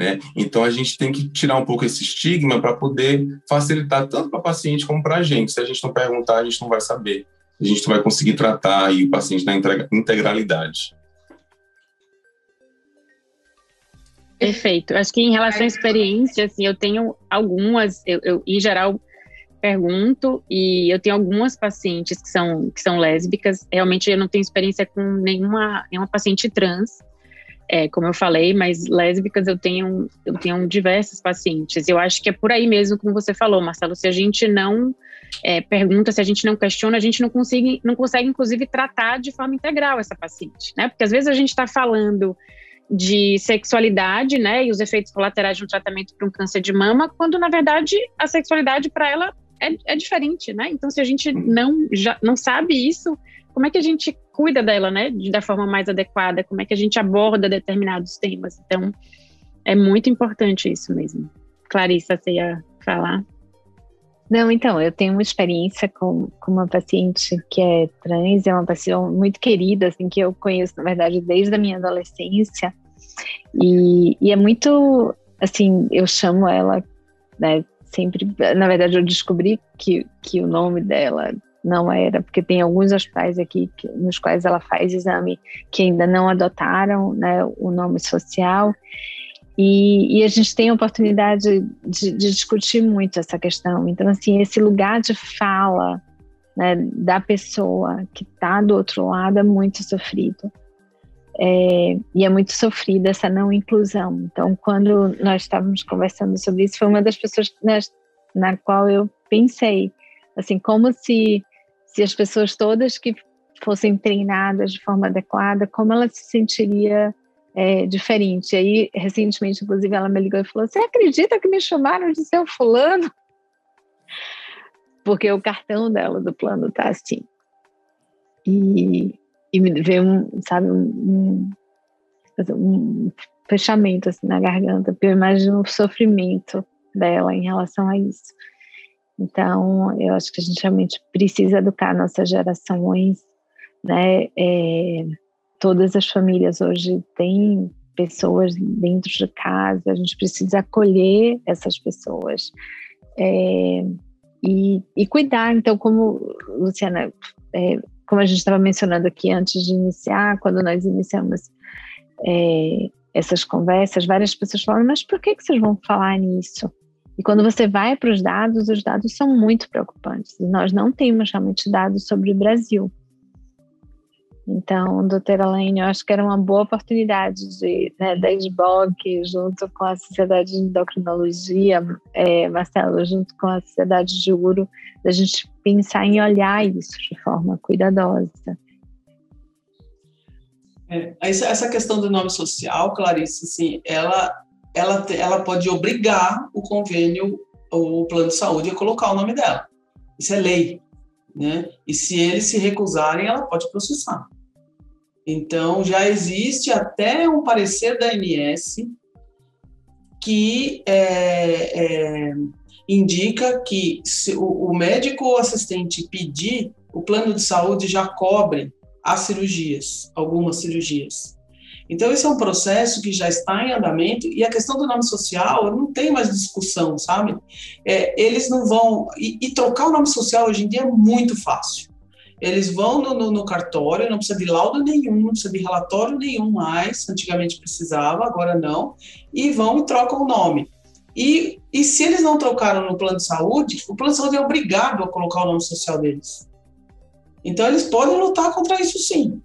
Né? Então a gente tem que tirar um pouco esse estigma para poder facilitar tanto para o paciente como para a gente. Se a gente não perguntar, a gente não vai saber. A gente não vai conseguir tratar aí o paciente na integralidade. Perfeito. Acho que em relação à experiência, assim, eu tenho algumas, eu, eu, em geral pergunto e eu tenho algumas pacientes que são que são lésbicas. Realmente eu não tenho experiência com nenhuma nenhuma paciente trans, é, como eu falei, mas lésbicas eu tenho eu tenho diversas pacientes. Eu acho que é por aí mesmo, como você falou, Marcelo. Se a gente não é, pergunta, se a gente não questiona, a gente não consegue não consegue inclusive tratar de forma integral essa paciente, né? Porque às vezes a gente está falando de sexualidade, né, e os efeitos colaterais de um tratamento para um câncer de mama, quando na verdade a sexualidade para ela é, é, diferente, né? Então, se a gente não já não sabe isso, como é que a gente cuida dela, né, da forma mais adequada? Como é que a gente aborda determinados temas? Então, é muito importante isso mesmo. Clarissa, você ia falar? Não, então, eu tenho uma experiência com, com uma paciente que é trans, é uma paciente muito querida, assim, que eu conheço, na verdade, desde a minha adolescência, e, e é muito, assim, eu chamo ela, né, sempre, na verdade eu descobri que, que o nome dela não era, porque tem alguns hospitais aqui que, nos quais ela faz exame que ainda não adotaram né, o nome social, e, e, a gente tem a oportunidade de, de, discutir muito essa questão. Então, assim, esse lugar de fala né, da pessoa que está do outro lado é muito sofrido. É, e é muito sofrida essa não inclusão. Então, quando nós estávamos conversando sobre isso, foi uma das pessoas nas, na qual eu pensei, assim, como se, se as pessoas todas que fossem treinadas de forma adequada, como ela se sentiria é, diferente. Aí, recentemente, inclusive, ela me ligou e falou: Você acredita que me chamaram de seu fulano? Porque o cartão dela do plano tá assim. E, e me veio um, sabe, um, um, um fechamento assim, na garganta, porque eu imagino o sofrimento dela em relação a isso. Então, eu acho que a gente realmente precisa educar nossas gerações, né? É, todas as famílias hoje têm pessoas dentro de casa, a gente precisa acolher essas pessoas é, e, e, cuidar. Então, como Luciana, é, como a gente estava mencionando aqui antes de iniciar, quando nós iniciamos é, essas conversas, várias pessoas falam: mas por que, que vocês vão falar nisso? E quando você vai para os dados, os dados são muito preocupantes. Nós não temos realmente dados sobre o Brasil. Então, doutora Elaine, eu acho que era uma boa oportunidade de, né, da SBOC, junto com a Sociedade de Endocrinologia, é, Marcelo, junto com a Sociedade de Uro, da gente pensar em olhar isso de forma cuidadosa. É, essa questão do nome social, Clarice, assim, ela, ela, ela pode obrigar o convênio, o plano de saúde, a colocar o nome dela. Isso é lei. Né? E se eles se recusarem, ela pode processar. Então, já existe até um parecer da ANS que é, é, indica que se o, o médico ou assistente pedir, o plano de saúde já cobre as cirurgias, algumas cirurgias. Então, esse é um processo que já está em andamento e a questão do nome social não tem mais discussão, sabe? É, eles não vão. E, e, trocar o nome social hoje em dia é muito fácil. Eles vão no, no, no, cartório, não precisa de laudo nenhum, não precisa de relatório nenhum mais, antigamente precisava, agora não, e vão e trocam o nome. E, e se eles não trocaram no plano de saúde, o plano de saúde é obrigado a colocar o nome social deles. Então, eles podem lutar contra isso sim.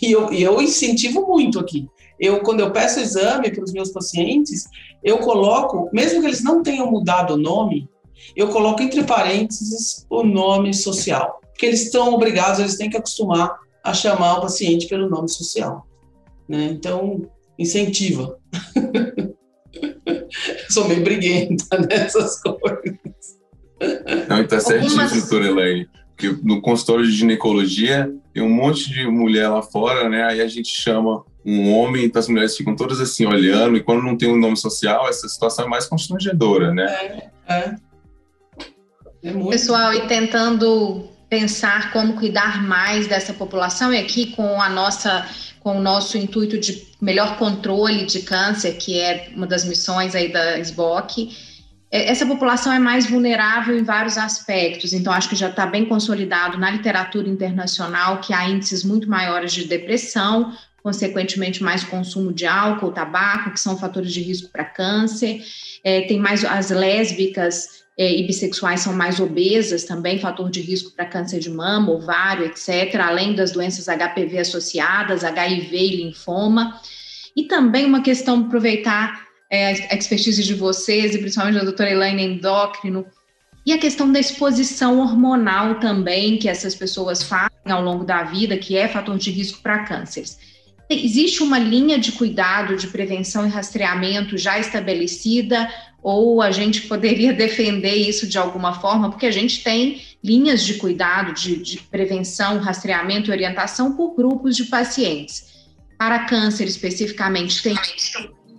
E eu, e eu incentivo muito aqui. Eu, quando eu peço exame para os meus pacientes, eu coloco, mesmo que eles não tenham mudado o nome, eu coloco entre parênteses o nome social porque eles estão obrigados, eles têm que acostumar a chamar o paciente pelo nome social. Né? Então, incentiva. Sou meio briguenta nessas coisas. Não, está certíssimo, Algumas... doutora Elaine. Porque no consultório de ginecologia tem um monte de mulher lá fora, né? Aí a gente chama um homem, então as mulheres ficam todas assim olhando, e quando não tem um nome social, essa situação é mais constrangedora, né? É, é. é muito. Pessoal, e tentando pensar como cuidar mais dessa população e aqui com a nossa com o nosso intuito de melhor controle de câncer, que é uma das missões aí da SBOC, essa população é mais vulnerável em vários aspectos, então acho que já está bem consolidado na literatura internacional que há índices muito maiores de depressão, consequentemente mais consumo de álcool, tabaco, que são fatores de risco para câncer, é, tem mais as lésbicas é, e bissexuais são mais obesas também, fator de risco para câncer de mama, ovário, etc., além das doenças HPV associadas, HIV e linfoma. E também uma questão, aproveitar é, a expertise de vocês, e principalmente da doutora Elaine Endócrino, e a questão da exposição hormonal também, que essas pessoas fazem ao longo da vida, que é fator de risco para cânceres. Existe uma linha de cuidado, de prevenção e rastreamento já estabelecida, ou a gente poderia defender isso de alguma forma, porque a gente tem linhas de cuidado, de, de prevenção, rastreamento e orientação por grupos de pacientes. Para câncer especificamente, tem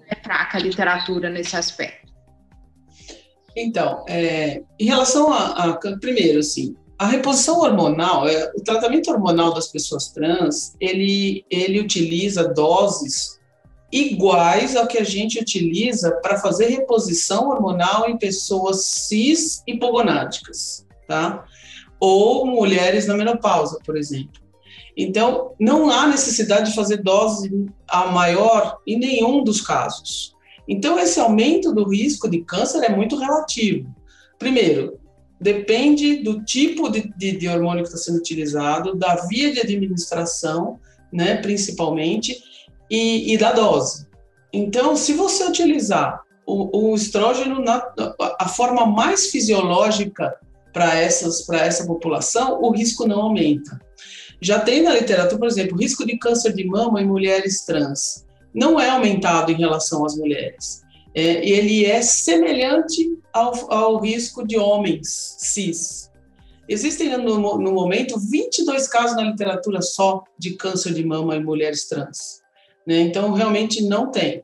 é fraca a literatura nesse aspecto. Então, é, em relação a, a, primeiro, assim, a reposição hormonal, é, o tratamento hormonal das pessoas trans, ele, ele utiliza doses iguais ao que a gente utiliza para fazer reposição hormonal em pessoas cis hipogonádicas, tá? Ou mulheres na menopausa, por exemplo. Então, não há necessidade de fazer dose a maior em nenhum dos casos. Então, esse aumento do risco de câncer é muito relativo. Primeiro, depende do tipo de, de, de hormônio que está sendo utilizado, da via de administração, né, principalmente, e, e da dose. Então, se você utilizar o, o estrógeno na a forma mais fisiológica para para essa população, o risco não aumenta. Já tem na literatura, por exemplo, risco de câncer de mama em mulheres trans. não é aumentado em relação às mulheres. É, ele é semelhante ao, ao risco de homens cis. Existem, no, no momento, 22 casos na literatura só de câncer de mama em mulheres trans. Né? Então, realmente não tem.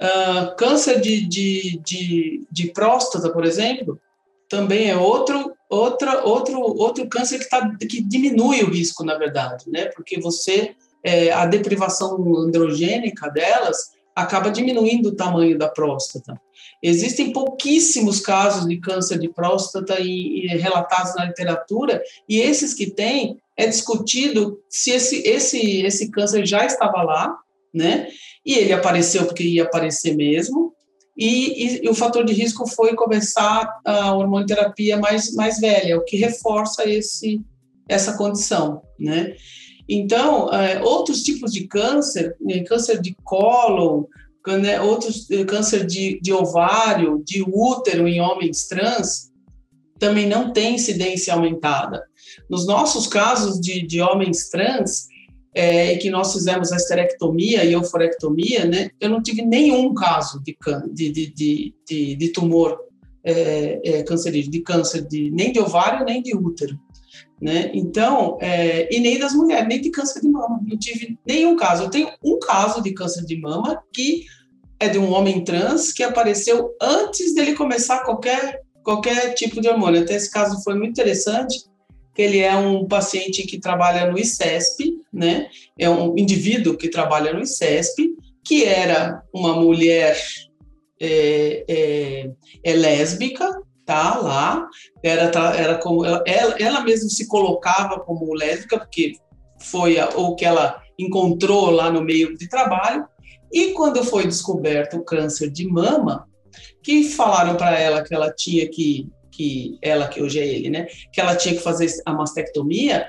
Uh, câncer de, de, de, de, próstata, por exemplo, também é outro, outra, outro, outro câncer que, tá, que diminui o risco, na verdade, né? porque você, é, a deprivação androgênica delas acaba diminuindo o tamanho da próstata. Existem pouquíssimos casos de câncer de próstata e, e relatados na literatura, e esses que têm, é discutido se esse, esse, esse câncer já estava lá, né? E ele apareceu porque ia aparecer mesmo, e, e, e, o fator de risco foi começar a hormonoterapia mais, mais velha, o que reforça esse, essa condição, né? Então, é, outros tipos de câncer, né, câncer de cólon, né, outros eh, câncer de, de ovário, de útero em homens trans, também não tem incidência aumentada. Nos nossos casos de, de homens trans, é, que nós fizemos a esterectomia e euforectomia, né, eu não tive nenhum caso de, de, de, de, de tumor é, é, cancerígeno, de câncer de, nem de ovário nem de útero. Né? Então, é, e nem das mulheres, nem de câncer de mama. Não tive nenhum caso. Eu tenho um caso de câncer de mama que é de um homem trans que apareceu antes dele começar qualquer, qualquer tipo de hormônio. Até esse caso foi muito interessante, que ele é um paciente que trabalha no ICESP, né? É um indivíduo que trabalha no ICESP, que era uma mulher é, é, é lésbica, tá? Lá, era, era como ela, ela mesma se colocava como lésbica, porque foi o que ela encontrou lá no meio de trabalho, e quando foi descoberto o câncer de mama, que falaram para ela que ela tinha que que ela, que hoje é ele, né, que ela tinha que fazer a mastectomia,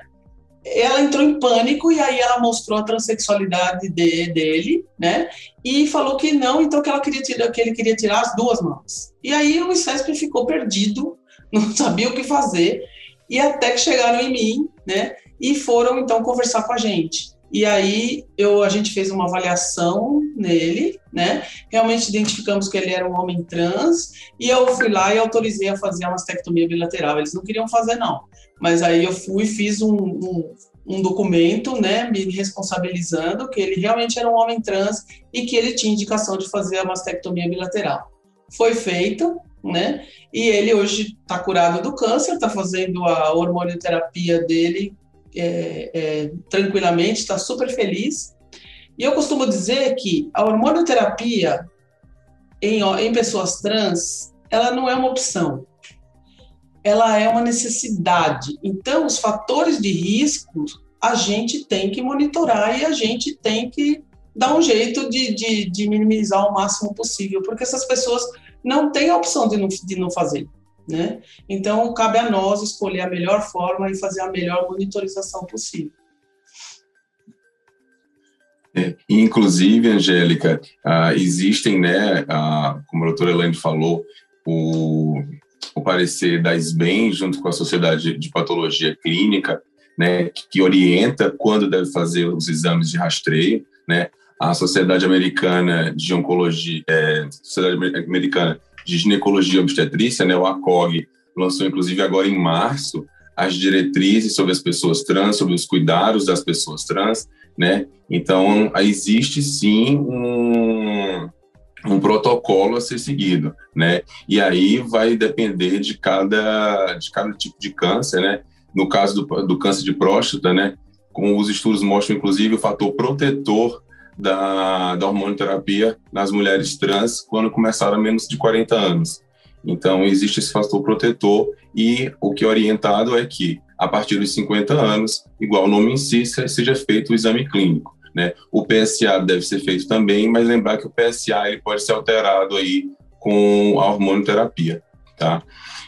ela entrou em pânico e aí ela mostrou a transexualidade de, dele, né? E falou que não, então que ela queria tirar, que ele queria tirar as duas mãos. E aí o ICESP ficou perdido, não sabia o que fazer, e até que chegaram em mim, né? E foram então conversar com a gente. E aí eu, a gente fez uma avaliação nele, né? Realmente identificamos que ele era um homem trans e eu fui lá e autorizei a fazer a mastectomia bilateral. Eles não queriam fazer não, mas aí eu fui e fiz um, um, um documento, né, me responsabilizando que ele realmente era um homem trans e que ele tinha indicação de fazer a mastectomia bilateral. Foi feito, né? E ele hoje está curado do câncer, está fazendo a hormonioterapia dele é, é, tranquilamente, está super feliz. E eu costumo dizer que a hormonoterapia em, em pessoas trans, ela não é uma opção, ela é uma necessidade. Então, os fatores de risco a gente tem que monitorar e a gente tem que dar um jeito de, de, de minimizar o máximo possível, porque essas pessoas não têm a opção de não, de não fazer. Né? Então, cabe a nós escolher a melhor forma e fazer a melhor monitorização possível. É, inclusive, Angélica, ah, existem, né, como a doutora Elaine falou, o, o parecer da SBEM, junto com a Sociedade de Patologia Clínica, né, que orienta quando deve fazer os exames de rastreio, né, a Sociedade Americana de Oncologia, é, Sociedade Americana de Ginecologia e Obstetrícia, né, o ACOG, lançou inclusive agora em março as diretrizes sobre as pessoas trans, sobre os cuidados das pessoas trans, né? Então, existe sim um, um protocolo a ser seguido, né? E aí vai depender de cada, de cada tipo de câncer, né? No caso do, do câncer de próstata, né? Como os estudos mostram, inclusive, o fator protetor da, da hormonoterapia nas mulheres trans quando começaram a menos de 40 anos. Então, existe esse fator protetor e o que é orientado é que, a partir dos 50 anos, igual o nome si, seja feito o exame clínico. Né? O PSA deve ser feito também, mas lembrar que o PSA ele pode ser alterado aí com a hormonoterapia. Tá?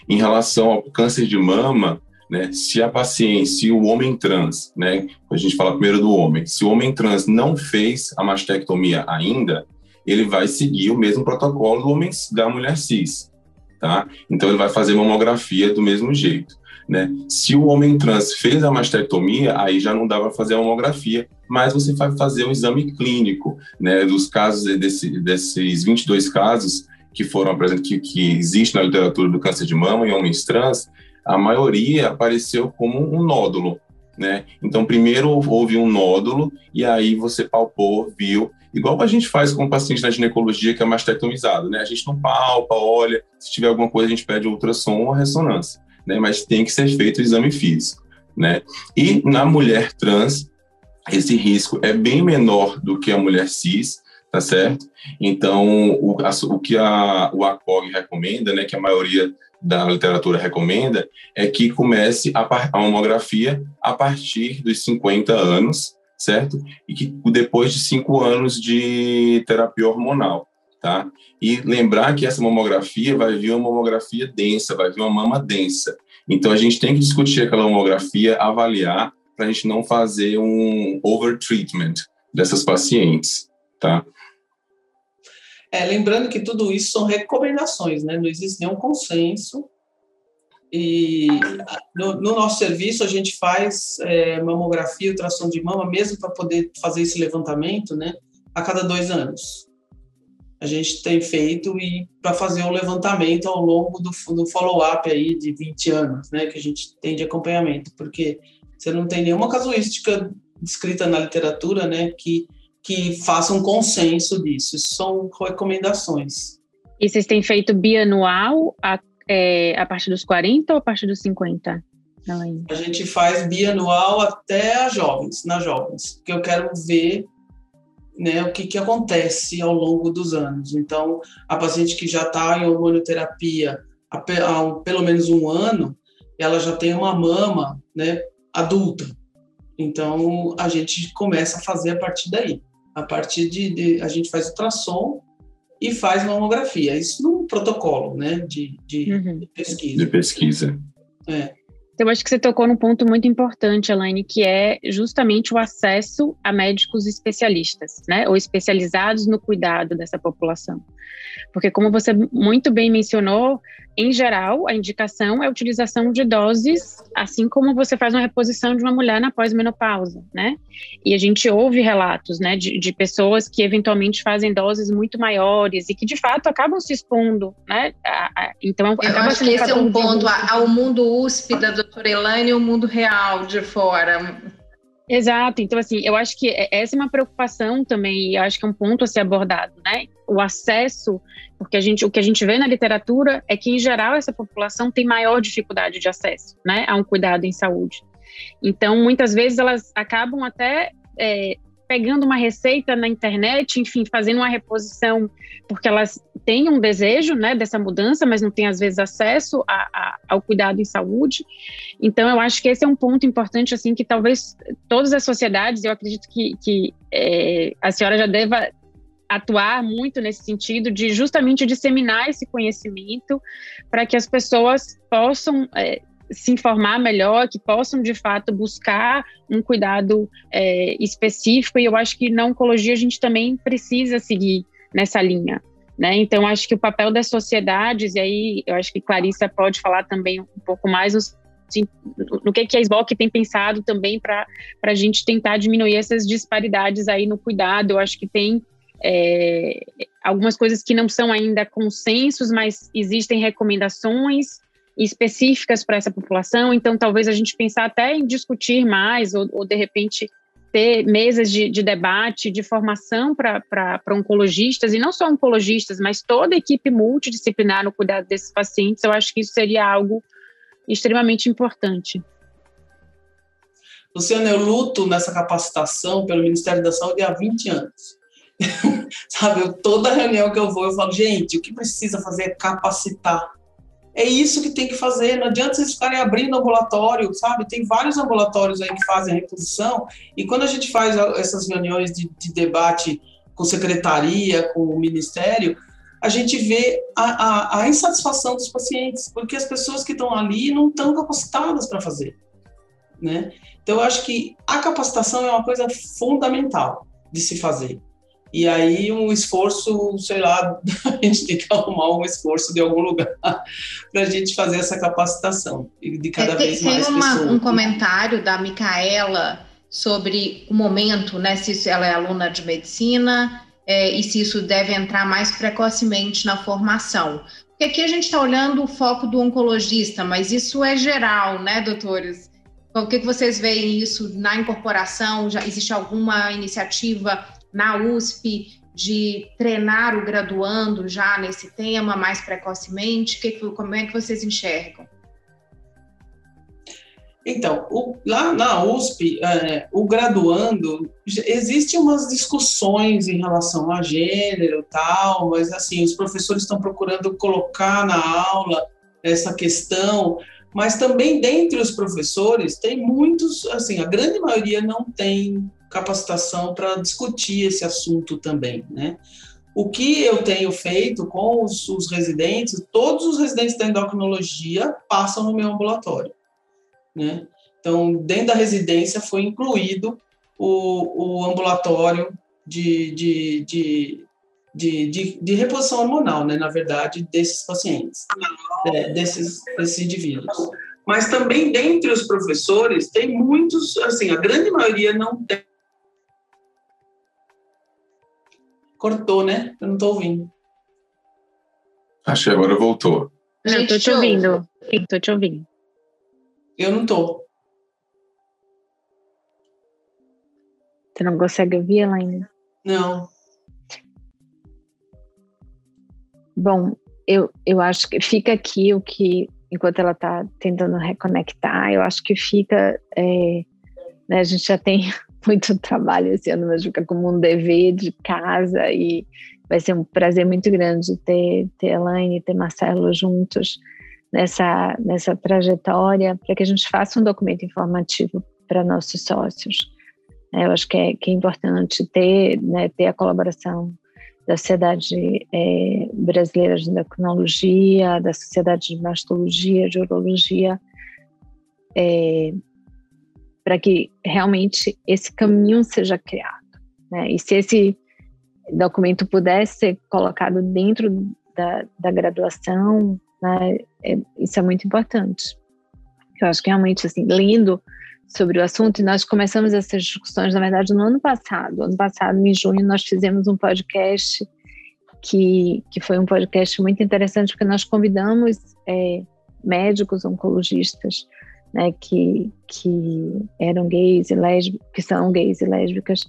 Em relação ao câncer de mama, né? Se a paciente, se o homem trans, né? A gente fala primeiro do homem. Se o homem trans não fez a mastectomia ainda, ele vai seguir o mesmo protocolo do homem da mulher cis, tá? Então ele vai fazer mamografia do mesmo jeito. Né? Se o homem trans fez a mastectomia, aí já não dá para fazer a mamografia, mas você vai fazer um exame clínico, né? Dos casos, desse, desses 22 casos que foram apresentados, que, que existe na literatura do câncer de mama em homens trans, a maioria apareceu como um nódulo, né? Então, primeiro houve um nódulo e aí você palpou, viu, igual a gente faz com o paciente na ginecologia que é mastectomizado, né? A gente não palpa, olha, se tiver alguma coisa a gente pede ultrassom ou ressonância, né? Mas tem que ser feito o exame físico, né? E na mulher trans, esse risco é bem menor do que a mulher cis, tá certo? Então, o, o que a, o ACOG recomenda, né, que a maioria da literatura recomenda, é que comece a, a mamografia a partir dos 50 anos, certo? E que depois de cinco anos de terapia hormonal, tá? E lembrar que essa mamografia vai vir uma mamografia densa, vai vir uma mama densa. Então, a gente tem que discutir aquela mamografia, avaliar, para a gente não fazer um overtreatment dessas pacientes, tá? É, lembrando que tudo isso são recomendações, né? Não existe nenhum consenso. E no, no nosso serviço a gente faz é, mamografia, ultrassom de mama, mesmo para poder fazer esse levantamento, né? A cada dois anos. A gente tem feito e para fazer o levantamento ao longo do, do follow-up aí de 20 anos, né? Que a gente tem de acompanhamento, porque você não tem nenhuma casuística descrita na literatura, né? Que que façam um consenso disso. Isso são recomendações. E vocês têm feito bianual a, é, a partir dos 40 ou a partir dos 50? A gente faz bianual até as jovens, nas jovens, porque eu quero ver né, o que, que acontece ao longo dos anos. Então, a paciente que já está em hormonioterapia há, há pelo menos um ano, ela já tem uma mama né, adulta. Então, a gente começa a fazer a partir daí a partir de, de, a gente faz ultrassom e faz mamografia. Isso num protocolo, né, de, de, uhum. de pesquisa. De pesquisa. É. Então, acho que você tocou num ponto muito importante, Elaine, que é justamente o acesso a médicos especialistas, né, ou especializados no cuidado dessa população. Porque, como você muito bem mencionou, em geral, a indicação é a utilização de doses, assim como você faz uma reposição de uma mulher na pós-menopausa, né? E a gente ouve relatos, né, de, de, pessoas que eventualmente fazem doses muito maiores e que, de fato, acabam se expondo, né? A, a, então, Eu acho que esse é um ponto ao mundo USP da doutora Elaine e o mundo real de fora. Exato, então assim, eu acho que essa é uma preocupação também, e acho que é um ponto a ser abordado, né? O acesso, porque a gente, o que a gente vê na literatura é que, em geral, essa população tem maior dificuldade de acesso, né, a um cuidado em saúde. Então, muitas vezes elas acabam até é, pegando uma receita na internet, enfim, fazendo uma reposição, porque elas têm um desejo, né, dessa mudança, mas não têm às vezes acesso a, a, ao cuidado em saúde. Então, eu acho que esse é um ponto importante, assim, que talvez todas as sociedades, eu acredito que, que é, a senhora já deva atuar muito nesse sentido de justamente disseminar esse conhecimento para que as pessoas possam é, se informar melhor, que possam de fato buscar um cuidado é, específico. E eu acho que na oncologia a gente também precisa seguir nessa linha. Né? Então, acho que o papel das sociedades, e aí eu acho que Clarissa pode falar também um pouco mais no, no que, que a SBOC tem pensado também para a gente tentar diminuir essas disparidades aí no cuidado. Eu acho que tem é, algumas coisas que não são ainda consensos, mas existem recomendações específicas para essa população, então talvez a gente pensar até em discutir mais, ou, ou de repente ter mesas de, de debate, de formação para oncologistas, e não só oncologistas, mas toda a equipe multidisciplinar no cuidado desses pacientes, eu acho que isso seria algo extremamente importante. Luciana, eu luto nessa capacitação pelo Ministério da Saúde há 20 anos. Sabe, eu, toda reunião que eu vou, eu falo, gente, o que precisa fazer é capacitar é isso que tem que fazer. Não adianta vocês ficarem abrindo ambulatório, sabe? Tem vários ambulatórios aí que fazem a reposição. E quando a gente faz essas reuniões de, de debate com secretaria, com o ministério, a gente vê a, a, a insatisfação dos pacientes, porque as pessoas que estão ali não estão capacitadas para fazer. Né? Então, eu acho que a capacitação é uma coisa fundamental de se fazer. E aí um esforço, sei lá, a gente tem que arrumar um esforço de algum lugar para a gente fazer essa capacitação e de cada tem, vez mais Tem uma, pessoas. um comentário da Micaela sobre o momento, né? Se ela é aluna de medicina é, e se isso deve entrar mais precocemente na formação. Porque aqui a gente está olhando o foco do oncologista, mas isso é geral, né, doutores? O que, que vocês veem isso na incorporação? Já existe alguma iniciativa na USP de treinar o graduando já nesse tema mais precocemente? Que, como é que vocês enxergam? Então, o, lá na USP, é, o graduando, existem umas discussões em relação a gênero tal, mas assim, os professores estão procurando colocar na aula essa questão, mas também dentre os professores tem muitos, assim, a grande maioria não tem capacitação para discutir esse assunto também, né? O que eu tenho feito com os, os residentes, todos os residentes da endocrinologia passam no meu ambulatório. Né? Então, dentro da residência foi incluído o, o ambulatório de, de, de, de, de, de reposição hormonal, né, na verdade, desses pacientes, é, desses, desses indivíduos. Mas também, dentre os professores, tem muitos, assim, a grande maioria não tem. Cortou, né? Eu não estou ouvindo. Acho que agora voltou. Eu estou te ouvindo. Estou te ouvindo. Eu não estou. Você não consegue ouvir ela ainda? Não. Bom, eu, eu acho que fica aqui o que, enquanto ela está tentando reconectar, eu acho que fica. É, né, a gente já tem muito trabalho esse ano, mas fica como um dever de casa e vai ser um prazer muito grande ter, ter Elaine e ter Marcelo juntos nessa, nessa trajetória para que a gente faça um documento informativo para nossos sócios. É, eu acho que é, que é importante ter, né, ter a colaboração da Sociedade é, Brasileira de Endocrinologia, da Sociedade de Mastologia, de Urologia, é, para que realmente esse caminho seja criado. Né? E se esse documento pudesse ser colocado dentro da, da graduação, né, é, isso é muito importante. Eu acho que realmente, assim, lendo sobre o assunto, e nós começamos essas discussões, na verdade, no ano passado. Ano passado, em junho, nós fizemos um podcast que, que foi um podcast muito interessante, porque nós convidamos é, médicos oncologistas né, que, que eram gays e lésbicas, que são gays e lésbicas,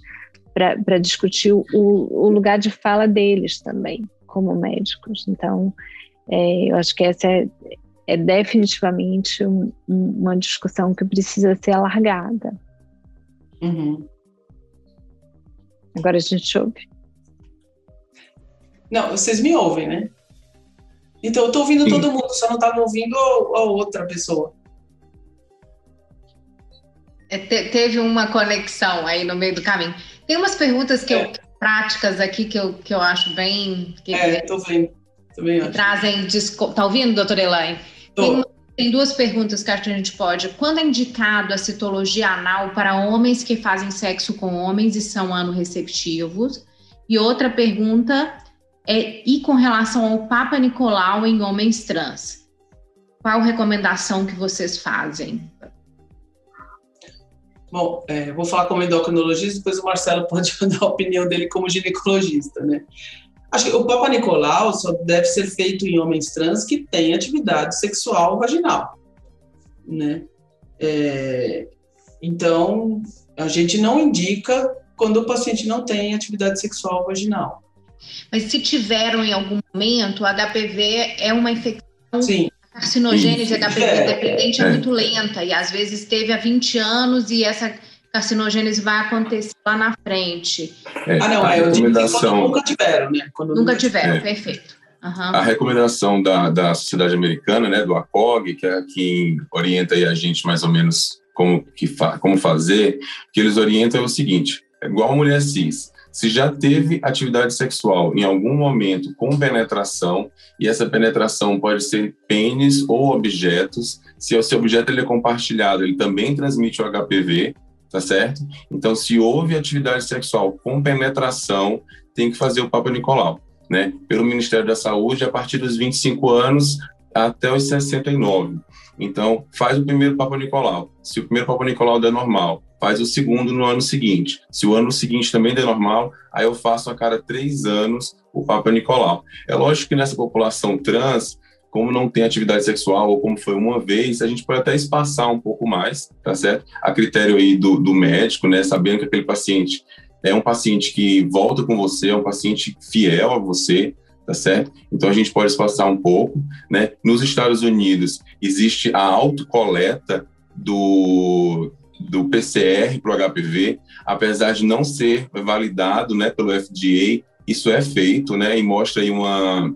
para discutir o, o lugar de fala deles também, como médicos. Então, é, eu acho que essa é, é definitivamente um, uma discussão que precisa ser alargada. Uhum. Agora a gente ouve. Não, vocês me ouvem, né? Então eu tô ouvindo Sim. todo mundo, só não tá me ouvindo a, outra pessoa. É, te, teve uma conexão aí no meio do caminho. Tem umas perguntas que é. eu, práticas aqui que eu, que eu acho bem. Que, é, tô vendo. Também que trazem. Tá ouvindo, doutora Elaine? Tem, tem, duas perguntas que a gente pode. Quando é indicado a citologia anal para homens que fazem sexo com homens e são anorreceptivos? E outra pergunta é, e com relação ao Papa Nicolau em homens trans? Qual recomendação que vocês fazem? Bom, é, vou falar como endocrinologista, depois o Marcelo pode dar a opinião dele como ginecologista, né? Acho que o Papa Nicolau só deve ser feito em homens trans que têm atividade sexual vaginal, né? É, então, a gente não indica quando o paciente não tem atividade sexual vaginal. Mas se tiveram em algum momento, o HPV é uma infecção. Sim. A carcinogênese HPV é, dependente é, é muito lenta e às vezes teve há 20 anos e essa carcinogênese vai acontecer lá na frente. É, ah, não, é, recomendação... nunca tiveram, né? Quando nunca tiveram, é. perfeito. Uhum. A recomendação da, da Sociedade Americana, né, do ACOG, que é quem orienta a gente mais ou menos como, que fa como fazer, que eles orientam é o seguinte, é igual a mulher cis, se já teve atividade sexual em algum momento com penetração, e essa penetração pode ser pênis ou objetos, se o seu objeto ele é compartilhado, ele também transmite o HPV, tá certo? Então, se houve atividade sexual com penetração, tem que fazer o Papa Nicolau, né? Pelo Ministério da Saúde, a partir dos 25 anos até os 69. Então, faz o primeiro Papa Nicolau. Se o primeiro Papa Nicolau der normal, faz o segundo no ano seguinte. Se o ano seguinte também der normal, aí eu faço a cada três anos o Papa Nicolau. É lógico que nessa população trans, como não tem atividade sexual ou como foi uma vez, a gente pode até espaçar um pouco mais, tá certo? A critério aí do, do médico, né, sabendo que aquele paciente é um paciente que volta com você, é um paciente fiel a você, tá certo? Então a gente pode espaçar um pouco, né? Nos Estados Unidos existe a autocoleta do do PCR para o HPV, apesar de não ser validado, né, pelo FDA, isso é feito, né, e mostra aí uma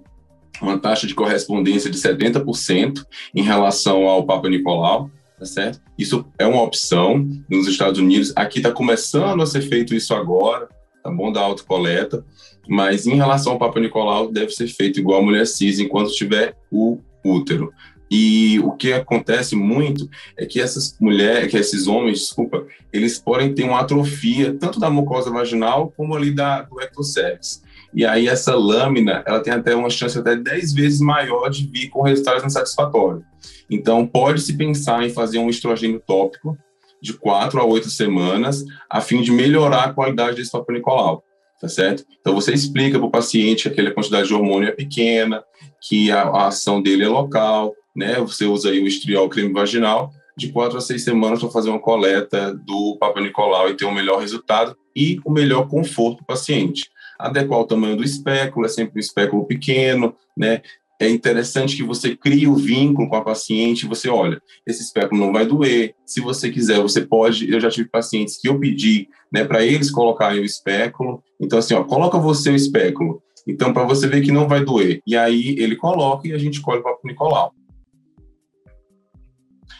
uma taxa de correspondência de 70% em relação ao Papa Nicolau, tá certo? Isso é uma opção nos Estados Unidos. Aqui está começando a ser feito isso agora, tá bom? Da autocoleta, mas em relação ao Papa Nicolau, deve ser feito igual a mulher cis enquanto tiver o útero. E o que acontece muito é que essas mulheres, que esses homens, desculpa, eles podem ter uma atrofia tanto da mucosa vaginal como ali da, do ectocervix. E aí essa lâmina, ela tem até uma chance até 10 vezes maior de vir com resultados insatisfatórios. Então, pode-se pensar em fazer um estrogênio tópico de 4 a 8 semanas, a fim de melhorar a qualidade desse Papa Nicolau, tá certo? Então, você explica para o paciente que aquela quantidade de hormônio é pequena, que a, a ação dele é local, né? Você usa aí o estriol creme vaginal, de quatro a seis semanas para fazer uma coleta do Papa Nicolau e ter um melhor resultado e o melhor conforto do paciente adequar o tamanho do espéculo, é sempre um espéculo pequeno, né? É interessante que você crie o vínculo com a paciente, você olha, esse espéculo não vai doer, se você quiser, você pode, eu já tive pacientes que eu pedi, né, para eles colocarem o espéculo, então assim, ó, coloca você o espéculo, então para você ver que não vai doer, e aí ele coloca e a gente colhe para o Nicolau.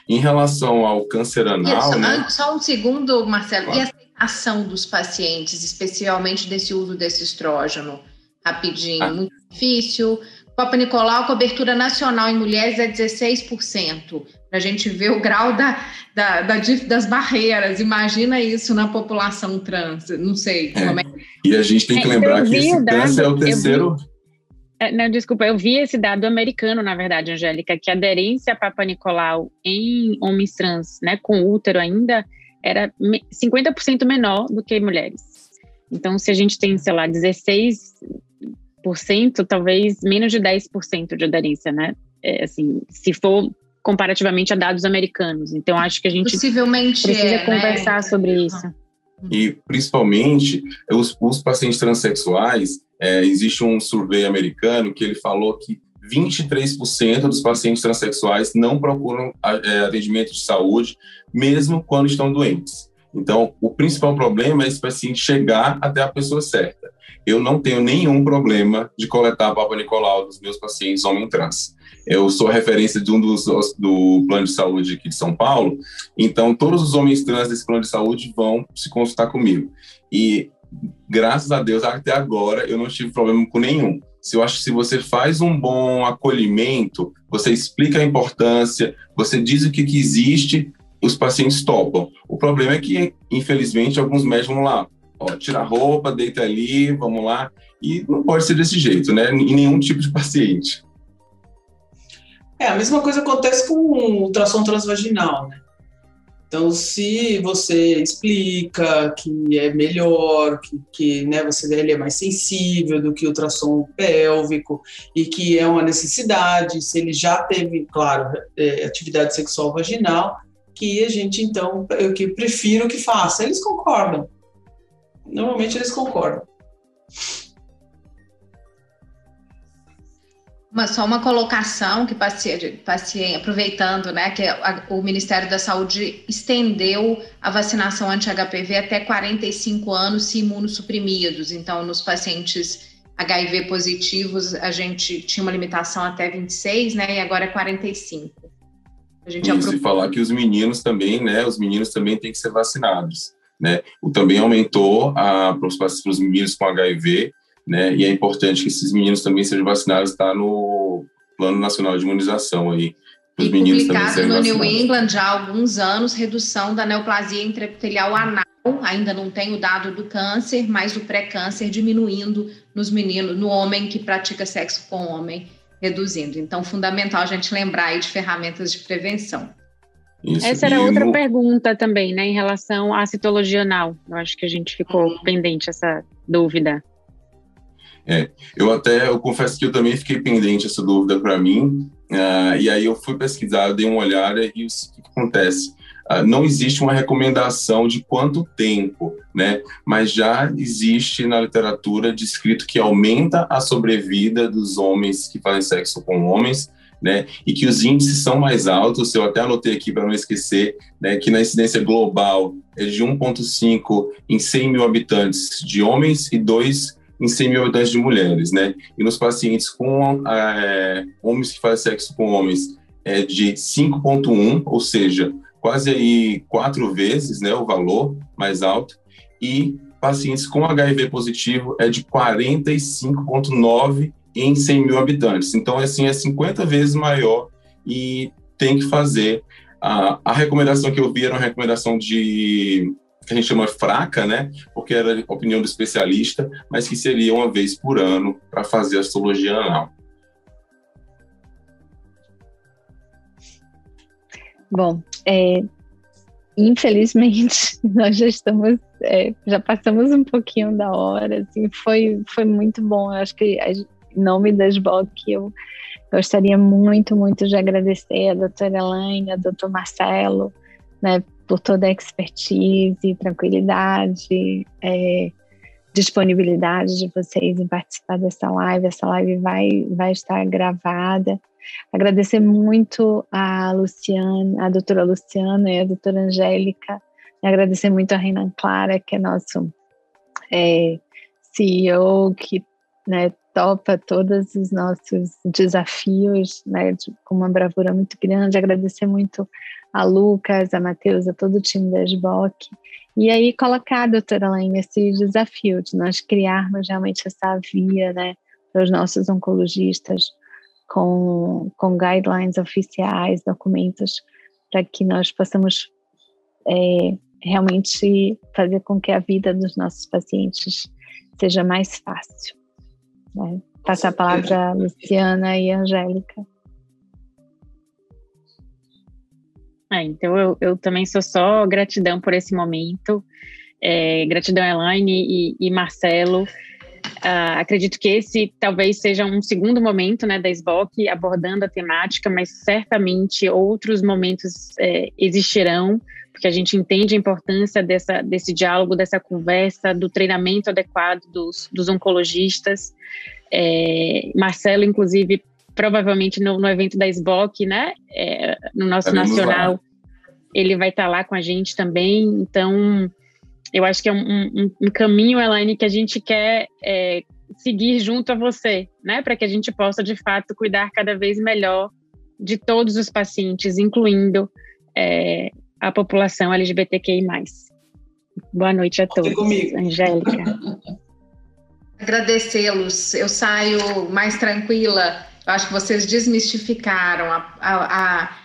Em relação ao câncer anal, Isso, né? Só um segundo, Marcelo. Claro. E a ação dos pacientes, especialmente desse uso desse estrógeno? Rapidinho, ah. muito difícil. Papa Nicolau, cobertura nacional em mulheres é 16%. Para a gente ver o grau da, da, da, das barreiras. Imagina isso na população trans. Não sei é. como é. E a gente tem que é, lembrar que esse câncer é o terceiro. É, não, desculpa, eu vi esse dado americano, na verdade, Angélica, que a aderência a Papa Nicolau em homens trans, né, com útero ainda, era 50% menor do que mulheres. Então, se a gente tem, sei lá, 16%, talvez menos de 10% de aderência, né? É, assim, se for comparativamente a dados americanos. Então, acho que a gente Possivelmente precisa é, né? conversar né? sobre isso. E, principalmente, os, os pacientes transexuais, é, existe um survey americano que ele falou que 23% dos pacientes transexuais não procuram é, atendimento de saúde, mesmo quando estão doentes. Então, o principal problema é esse paciente chegar até a pessoa certa. Eu não tenho nenhum problema de coletar a Papa Nicolau dos meus pacientes homem trans. Eu sou referência de um dos do plano de saúde aqui de São Paulo, então todos os homens trans desse plano de saúde vão se consultar comigo. E graças a Deus até agora eu não tive problema com nenhum se eu acho que se você faz um bom acolhimento, você explica a importância, você diz o que, que existe, os pacientes topam. O problema é que, infelizmente, alguns médicos vão lá, ó, tira a roupa, deita ali, vamos lá, e não pode ser desse jeito, né? Em nenhum tipo de paciente. É, a mesma coisa acontece com o ultrassom transvaginal, né? Então, se você explica que é melhor, que, que né, você ele é mais sensível do que o ultrassom pélvico e que é uma necessidade, se ele já teve, claro, é, atividade sexual vaginal, que a gente então, eu que prefiro que faça. Eles concordam. Normalmente eles concordam. Uma, só uma colocação que paciente, paciente aproveitando, né, que a, o Ministério da Saúde estendeu a vacinação anti-HPV até 45 anos se imunossuprimidos. Então, nos pacientes HIV positivos, a gente tinha uma limitação até 26, né, e agora é 45. A gente Isso, e falar que os meninos também, né, os meninos também têm que ser vacinados, né. O também aumentou para os meninos com HIV né? E é importante que esses meninos também sejam vacinados, está no Plano Nacional de Imunização aí, e publicado no New England já há alguns anos, redução da neoplasia intraepitelial anal, ainda não tem o dado do câncer, mas o pré-câncer diminuindo nos meninos, no homem que pratica sexo com homem, reduzindo. Então, fundamental a gente lembrar aí de ferramentas de prevenção. Isso. Essa era outra no... pergunta também, né, em relação à citologia anal. Eu acho que a gente ficou uhum. pendente essa dúvida. É, eu até, eu confesso que eu também fiquei pendente essa dúvida para mim, uh, e aí eu fui pesquisar, eu dei uma olhada e o que acontece? Uh, não existe uma recomendação de quanto tempo, né? Mas já existe na literatura descrito que aumenta a sobrevida dos homens que fazem sexo com homens, né? E que os índices são mais altos, eu até anotei aqui para não esquecer, né? Que na incidência global é de 1,5 em 100 mil habitantes de homens e 2 em 100 mil habitantes de mulheres, né? E nos pacientes com é, homens que fazem sexo com homens é de 5,1, ou seja, quase aí quatro vezes, né, o valor mais alto. E pacientes com HIV positivo é de 45,9 em 100 mil habitantes. Então, assim, é 50 vezes maior e tem que fazer. A, a recomendação que eu vi era uma recomendação de que a gente chama fraca, né? Porque era a opinião do especialista, mas que seria uma vez por ano para fazer a histologia anal. Bom, é, infelizmente nós já estamos, é, já passamos um pouquinho da hora, assim, foi, foi muito bom. Eu acho que em nome da SBOC eu gostaria muito, muito de agradecer a doutora Elaine, a doutor Marcelo, né, por toda a expertise, tranquilidade, é, disponibilidade de vocês em participar dessa live. Essa live vai, vai estar gravada. Agradecer muito a Luciana, a doutora Luciana e a doutora Angélica. Agradecer muito a Renan Clara, que é nosso é, CEO, que né, topa todos os nossos desafios né, de, com uma bravura muito grande. Agradecer muito a Lucas, a Matheus, a todo o time da SBOC. E aí colocar, doutora Laine, esse desafio de nós criarmos realmente essa via né, para os nossos oncologistas com, com guidelines oficiais, documentos, para que nós possamos é, realmente fazer com que a vida dos nossos pacientes seja mais fácil. Né? Passar a palavra a Luciana e a Angélica. É, então eu, eu também sou só gratidão por esse momento. É, gratidão, Elaine e, e Marcelo. Uh, acredito que esse talvez seja um segundo momento né, da SBOC abordando a temática, mas certamente outros momentos é, existirão, porque a gente entende a importância dessa, desse diálogo, dessa conversa, do treinamento adequado dos, dos oncologistas. É, Marcelo, inclusive, provavelmente no, no evento da SBOC, né? É, no nosso nacional, lá. ele vai estar tá lá com a gente também. Então, eu acho que é um, um, um caminho, Elaine, que a gente quer é, seguir junto a você, né? Para que a gente possa, de fato, cuidar cada vez melhor de todos os pacientes, incluindo é, a população LGBTQI+. Boa noite a todos. Angélica. Agradecê-los. Eu saio mais tranquila eu acho que vocês desmistificaram a, a, a,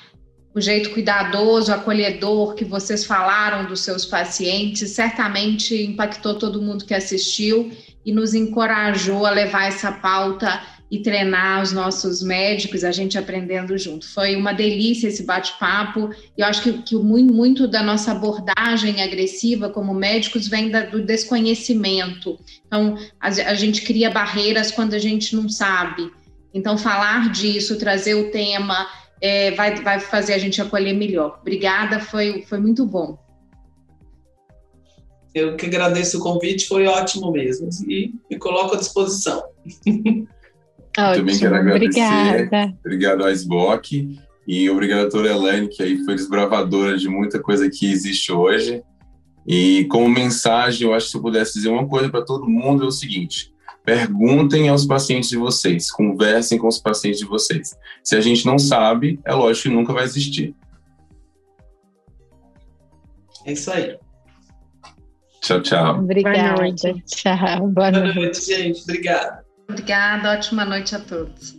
o jeito cuidadoso, acolhedor que vocês falaram dos seus pacientes, certamente impactou todo mundo que assistiu e nos encorajou a levar essa pauta e treinar os nossos médicos, a gente aprendendo junto. Foi uma delícia esse bate-papo. Eu acho que, que muito, muito, da nossa abordagem agressiva como médicos vem da, do desconhecimento. Então, a, a gente cria barreiras quando a gente não sabe. Então, falar disso, trazer o tema, é, vai, vai fazer a gente acolher melhor. Obrigada, foi, foi muito bom. Eu que agradeço o convite, foi ótimo mesmo. E me coloco à disposição. Ótimo, Também quero agradecer. Obrigada. Obrigado à SBOC e obrigado à doutora Elaine, que aí foi desbravadora de muita coisa que existe hoje. E como mensagem, eu acho que se eu pudesse dizer uma coisa para todo mundo é o seguinte: Perguntem aos pacientes de vocês, conversem com os pacientes de vocês. Se a gente não sabe, é lógico que nunca vai existir. É isso aí. Tchau, tchau. Obrigada. Boa noite. Tchau. Boa noite, gente. Obrigada. Obrigada. Ótima noite a todos.